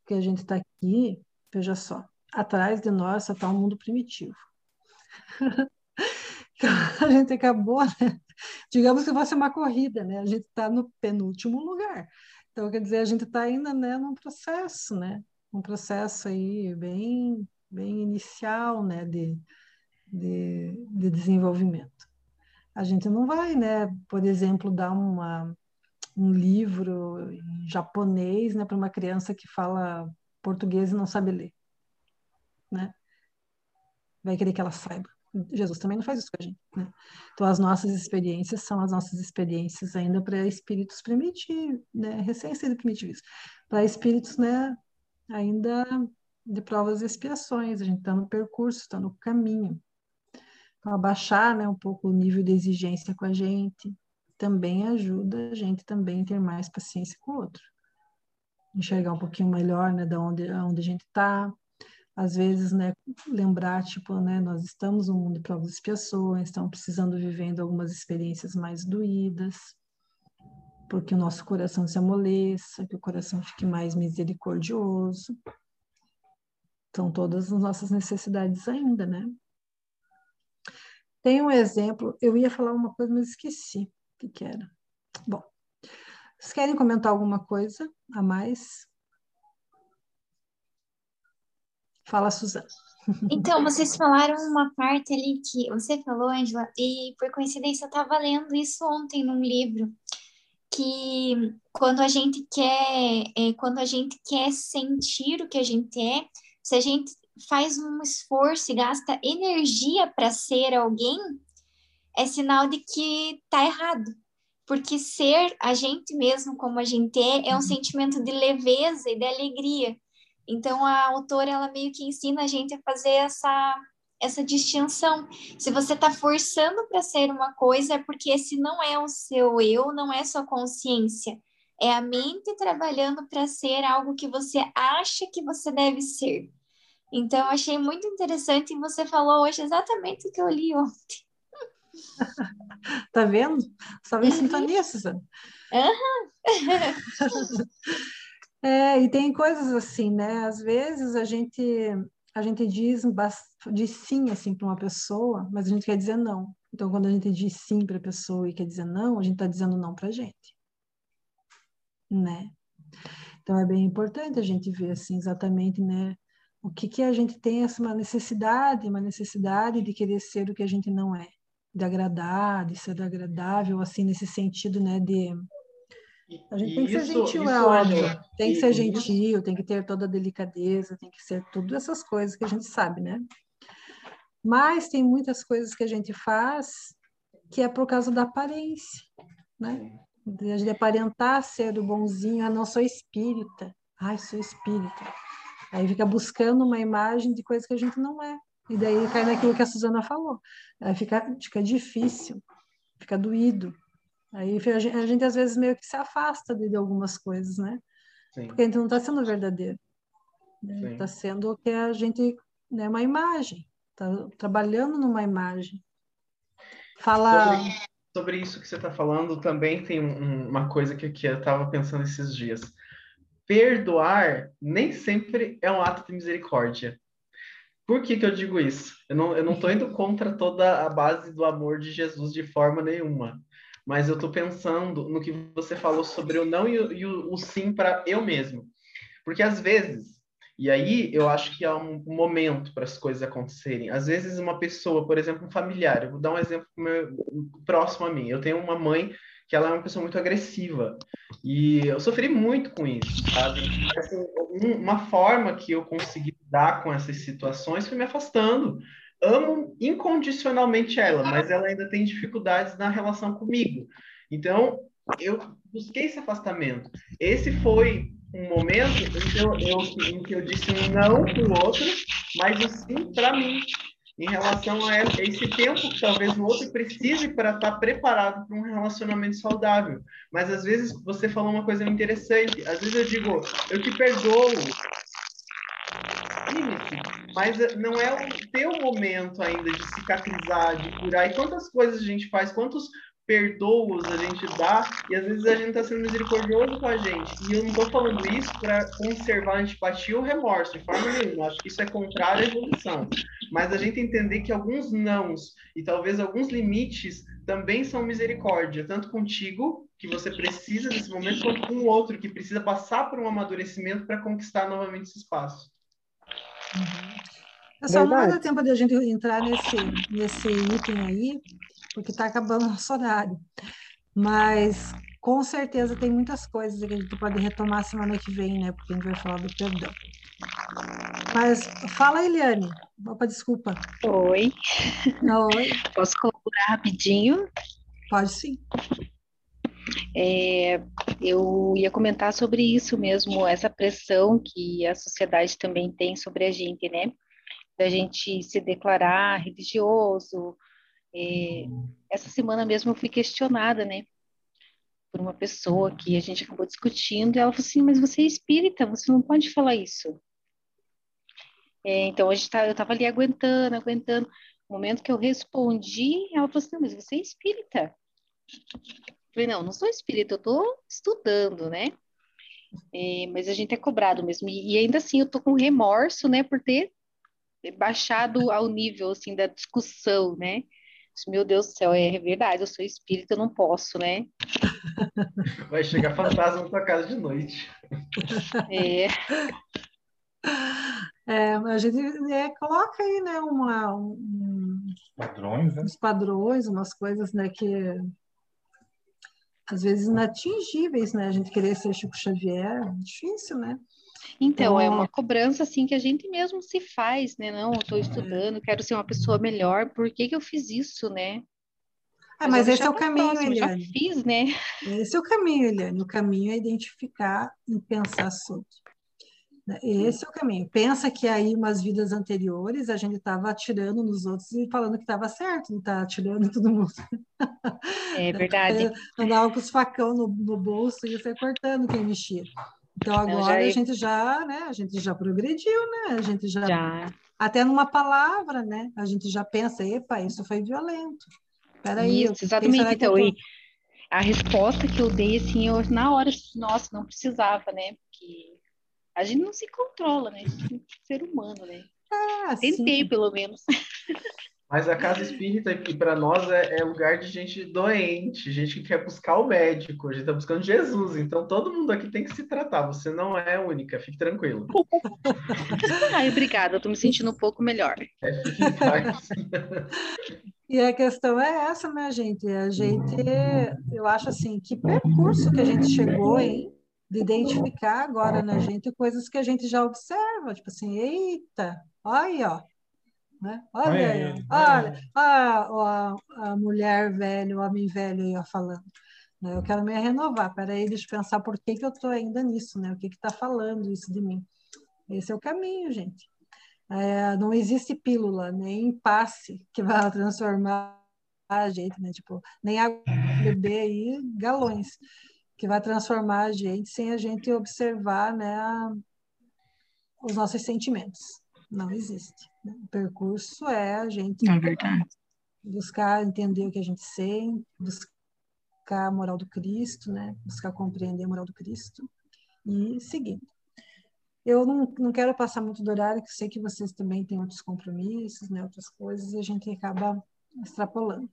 Que a gente está aqui, veja só, atrás de nós só está um mundo primitivo. [laughs] a gente acabou, né? digamos que fosse uma corrida, né? A gente está no penúltimo lugar. Então, quer dizer, a gente está ainda né, num processo, né? Um processo aí bem, bem inicial, né? De, de, de desenvolvimento. A gente não vai, né? Por exemplo, dar uma, um livro em japonês, né? Para uma criança que fala português e não sabe ler, né? Vai querer que ela saiba. Jesus também não faz isso com a gente. Né? Então, as nossas experiências são as nossas experiências ainda para espíritos primitivos, né? recém-sido primitivos, para espíritos né? ainda de provas e expiações. A gente está no percurso, está no caminho. Então, abaixar né, um pouco o nível de exigência com a gente também ajuda a gente também ter mais paciência com o outro. Enxergar um pouquinho melhor né, de onde, onde a gente está, às vezes, né, lembrar, tipo, né, nós estamos no mundo de provas e expiações, estamos precisando vivendo algumas experiências mais doídas, porque o nosso coração se amoleça, que o coração fique mais misericordioso. São todas as nossas necessidades ainda, né? Tem um exemplo, eu ia falar uma coisa, mas esqueci o que, que era. Bom, vocês querem comentar alguma coisa a mais? Fala, Suzana. Então, vocês falaram uma parte ali que você falou, Angela, e por coincidência eu estava lendo isso ontem num livro, que quando a gente quer, é, quando a gente quer sentir o que a gente é, se a gente faz um esforço e gasta energia para ser alguém, é sinal de que tá errado. Porque ser a gente mesmo como a gente é, é um uhum. sentimento de leveza e de alegria. Então a autora ela meio que ensina a gente a fazer essa essa distinção. Se você está forçando para ser uma coisa, é porque esse não é o seu eu, não é sua consciência. É a mente trabalhando para ser algo que você acha que você deve ser. Então, achei muito interessante e você falou hoje exatamente o que eu li ontem. [laughs] tá vendo? Estava em uhum. sintonia, Suzana. Uhum. [laughs] É, e tem coisas assim, né? Às vezes a gente a gente diz, diz sim assim para uma pessoa, mas a gente quer dizer não. Então, quando a gente diz sim para a pessoa e quer dizer não, a gente está dizendo não para a gente, né? Então é bem importante a gente ver assim exatamente, né? O que que a gente tem essa uma necessidade, uma necessidade de querer ser o que a gente não é, de agradar, de ser agradável, assim nesse sentido, né? De a gente tem que ser gentil, é óbvio. Tem que ser gentil, tem que ter toda a delicadeza, tem que ser tudo essas coisas que a gente sabe, né? Mas tem muitas coisas que a gente faz que é por causa da aparência, né? De, aparentar ser o bonzinho, ah, não sou espírita, ai, sou espírita. Aí fica buscando uma imagem de coisa que a gente não é. E daí cai naquilo que a Suzana falou. Aí fica, fica difícil, fica doído. Aí a gente, a gente, às vezes meio que se afasta de, de algumas coisas, né? Sim. Porque a gente não está sendo verdadeiro. Está né? Sendo o que a gente, né, uma imagem. Está trabalhando numa imagem. Fala... Sobre, sobre isso que você está falando, também tem um, uma coisa que, que eu estava pensando esses dias. Perdoar nem sempre é um ato de misericórdia. Por que, que eu digo isso? Eu não estou indo contra toda a base do amor de Jesus de forma nenhuma mas eu estou pensando no que você falou sobre o não e o, e o, o sim para eu mesmo. Porque às vezes, e aí eu acho que há um momento para as coisas acontecerem. Às vezes, uma pessoa, por exemplo, um familiar, eu vou dar um exemplo meu, próximo a mim. Eu tenho uma mãe que ela é uma pessoa muito agressiva. E eu sofri muito com isso, sabe? Assim, uma forma que eu consegui lidar com essas situações foi me afastando amo incondicionalmente ela, mas ela ainda tem dificuldades na relação comigo. Então, eu busquei esse afastamento. Esse foi um momento em que eu, eu, em que eu disse um não para o outro, mas o sim para mim, em relação a esse tempo que talvez o outro precise para estar tá preparado para um relacionamento saudável. Mas às vezes você falou uma coisa interessante. Às vezes eu digo, eu te perdoo, mas não é o teu momento ainda de cicatrizar, de curar. E quantas coisas a gente faz, quantos perdoa-os, a gente dá, e às vezes a gente está sendo misericordioso com a gente. E eu não estou falando isso para conservar a antipatia ou remorso, de forma nenhuma. Acho que isso é contrário à evolução. Mas a gente entender que alguns nãos e talvez alguns limites também são misericórdia, tanto contigo, que você precisa nesse momento, quanto com o outro, que precisa passar por um amadurecimento para conquistar novamente esse espaço. É só não vai dar tempo de a gente entrar nesse, nesse item aí, porque está acabando [laughs] o nosso horário. Mas com certeza tem muitas coisas que a gente pode retomar semana que vem, né? Porque a gente vai falar do perdão. Mas fala, Eliane. Opa, desculpa. Oi. Oi. [laughs] Posso colaborar rapidinho? Pode sim. É, eu ia comentar sobre isso mesmo, essa pressão que a sociedade também tem sobre a gente, né? Da gente se declarar religioso, é, essa semana mesmo eu fui questionada, né, por uma pessoa que a gente acabou discutindo, e ela falou assim, mas você é espírita, você não pode falar isso. É, então, a gente tá, eu estava ali aguentando, aguentando. No momento que eu respondi, ela falou assim, mas você é espírita. Eu falei, não, não sou espírita, eu estou estudando, né? É, mas a gente é cobrado mesmo. E, e ainda assim, eu estou com remorso, né, por ter baixado ao nível, assim, da discussão, né? Meu Deus do céu, é verdade, eu sou espírita, eu não posso, né? [laughs] Vai chegar fantasma na tua casa de noite. É. [laughs] É, a gente é, coloca aí, né, uma, um, padrões, né? uns padrões, umas coisas, né, que às vezes inatingíveis, né, a gente querer ser Chico Xavier, difícil, né? Então, é uma cobrança assim que a gente mesmo se faz, né? Não, eu estou estudando, quero ser uma pessoa melhor, por que, que eu fiz isso, né? Ah, mas esse é o caminho, próximo, Eliane. Já fiz, né? Esse é o caminho, Eliane. O caminho é identificar e pensar sobre. Né? Esse é o caminho. Pensa que aí, umas vidas anteriores, a gente estava atirando nos outros e falando que estava certo, não está atirando em todo mundo. É [laughs] verdade. Andava com os facão no, no bolso e ia cortando quem mexia. Então agora a gente já, né? A gente já progrediu, né? A gente já, Já. até numa palavra, né? A gente já pensa, epa, isso foi violento. Peraí, Isso, exatamente. eu Então, tô- e a resposta que eu dei, assim, eu, na hora, nossa, não precisava, né? Porque a gente não se controla, né? A gente é ser humano, né? Ah, Tentei, sim. pelo menos. Mas a casa espírita, que para nós é, é lugar de gente doente, gente que quer buscar o médico, a gente está buscando Jesus. Então todo mundo aqui tem que se tratar. Você não é única, fique tranquilo. [laughs] Ai, obrigada, eu tô me sentindo um pouco melhor. É, fique em paz. [laughs] E a questão é essa, né, gente? A gente, eu acho assim, que percurso que a gente chegou, hein? De identificar agora na gente coisas que a gente já observa, tipo assim, eita, olha aí, ó. Né? Olha Olha aí, olha olha, a, a, a mulher velha, o homem velho aí, ó, falando. né? Eu quero me renovar, peraí, deixa eu pensar por que que eu estou ainda nisso, né? O que que está falando isso de mim? Esse é o caminho, gente. É, não existe pílula, nem passe que vai transformar a gente, né? Tipo, nem água beber aí galões que vai transformar a gente sem a gente observar, né, a- os nossos sentimentos. Não existe. né? O percurso é a gente É buscar entender o que a gente sente, buscar a moral do Cristo, né? Buscar compreender a moral do Cristo e seguir. Eu não, não quero passar muito do horário, que sei que vocês também têm outros compromissos, né? Outras coisas, e a gente acaba extrapolando.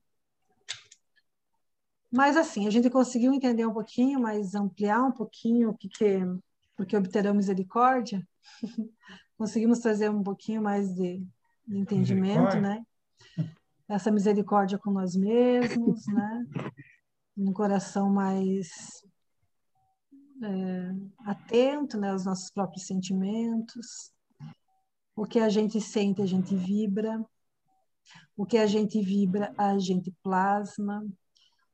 Mas assim, a gente conseguiu entender um pouquinho, mas ampliar um pouquinho o que que porque obterão misericórdia. [laughs] Conseguimos trazer um pouquinho mais de, de entendimento, né? Essa misericórdia com nós mesmos, né? Um coração mais é, atento, né, aos nossos próprios sentimentos. O que a gente sente, a gente vibra. O que a gente vibra, a gente plasma.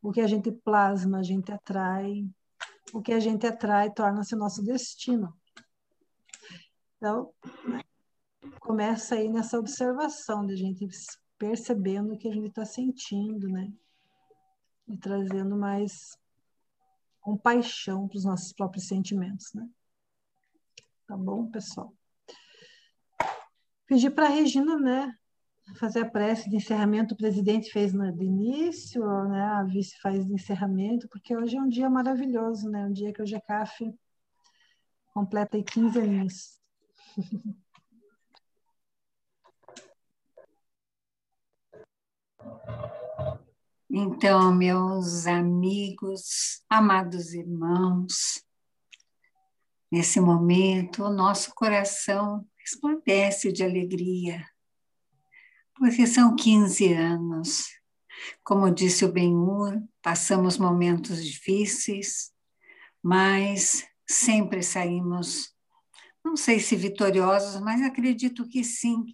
O que a gente plasma, a gente atrai. O que a gente atrai torna-se nosso destino. Então, né, começa aí nessa observação da gente percebendo o que a gente está sentindo, né? E trazendo mais compaixão para os nossos próprios sentimentos, né? Tá bom, pessoal? Pedir para a Regina, né? Fazer a prece de encerramento, o presidente fez no início, né? a vice faz de encerramento, porque hoje é um dia maravilhoso, né? um dia que o GECAF completa aí 15 aninhos. [laughs] Então, meus amigos, amados irmãos, nesse momento o nosso coração resplandece de alegria, porque são 15 anos. Como disse o Ben-Hur, passamos momentos difíceis, mas sempre saímos, não sei se vitoriosos, mas acredito que sim,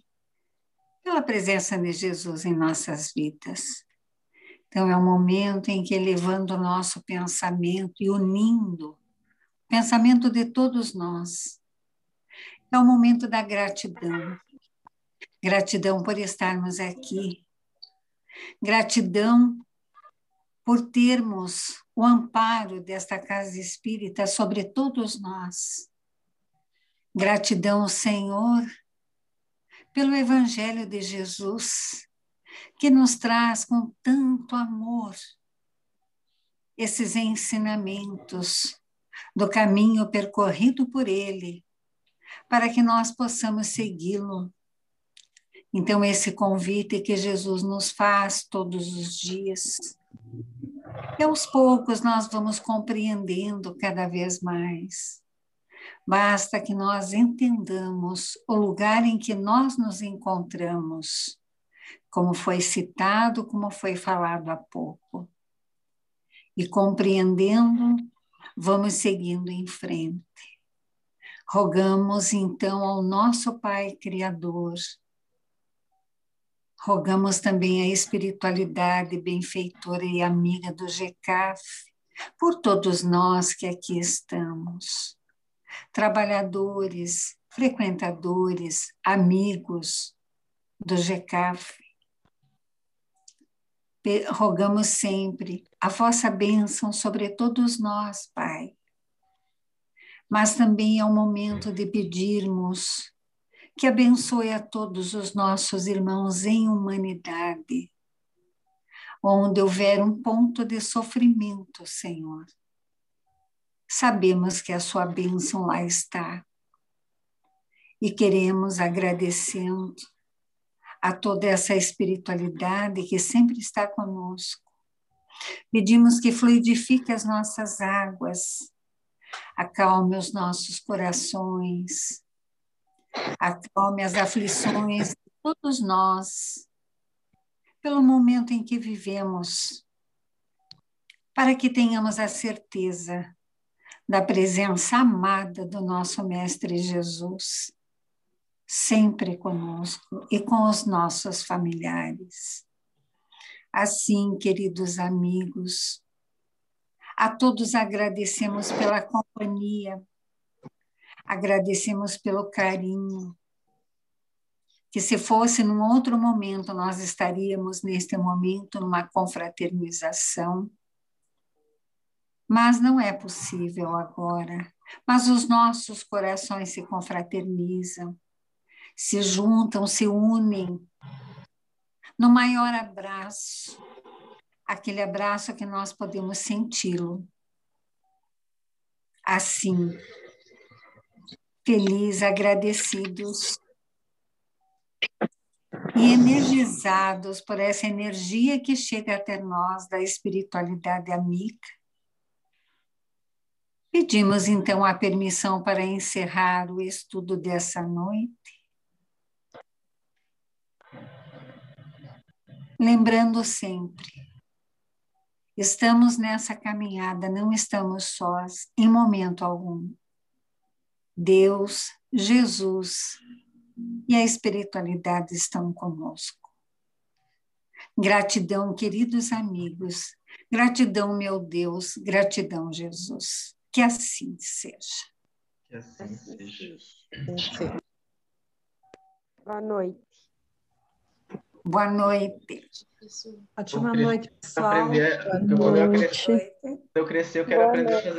pela presença de Jesus em nossas vidas. Então, é um momento em que, elevando o nosso pensamento e unindo o pensamento de todos nós, é o momento da gratidão. Gratidão por estarmos aqui. Gratidão por termos o amparo desta casa espírita sobre todos nós. Gratidão, Senhor, pelo Evangelho de Jesus, que nos traz com tanto amor esses ensinamentos do caminho percorrido por Ele, para que nós possamos segui-lo. Então, esse convite que Jesus nos faz todos os dias, e aos poucos nós vamos compreendendo cada vez mais. Basta que nós entendamos o lugar em que nós nos encontramos como foi citado, como foi falado há pouco. E compreendendo, vamos seguindo em frente. Rogamos então ao nosso Pai Criador, rogamos também a espiritualidade benfeitora e amiga do GECAF, por todos nós que aqui estamos, trabalhadores, frequentadores, amigos do GECAF, rogamos sempre a vossa bênção sobre todos nós, Pai. Mas também é o momento de pedirmos que abençoe a todos os nossos irmãos em humanidade, onde houver um ponto de sofrimento, Senhor. Sabemos que a sua bênção lá está. E queremos, agradecendo, a toda essa espiritualidade que sempre está conosco. Pedimos que fluidifique as nossas águas, acalme os nossos corações, acalme as aflições de todos nós, pelo momento em que vivemos, para que tenhamos a certeza da presença amada do nosso Mestre Jesus sempre conosco e com os nossos familiares. Assim, queridos amigos, a todos agradecemos pela companhia, agradecemos pelo carinho, que se fosse num outro momento, nós estaríamos neste momento numa confraternização, mas não é possível agora. Mas os nossos corações se confraternizam, se juntam, se unem no maior abraço, aquele abraço que nós podemos senti-lo. Assim, felizes, agradecidos e energizados por essa energia que chega até nós da espiritualidade amiga. Pedimos então a permissão para encerrar o estudo dessa noite lembrando sempre, estamos nessa caminhada, não estamos sós em momento algum. Deus, Jesus e a espiritualidade estão conosco. Gratidão, queridos amigos, gratidão, meu Deus, gratidão, Jesus. Que assim seja. Que assim seja. Boa noite. Boa noite. Ótima noite, pessoal. Aprender, Boa eu, noite. eu, crescer, eu crescer, eu quero Boa aprender noite. a fazer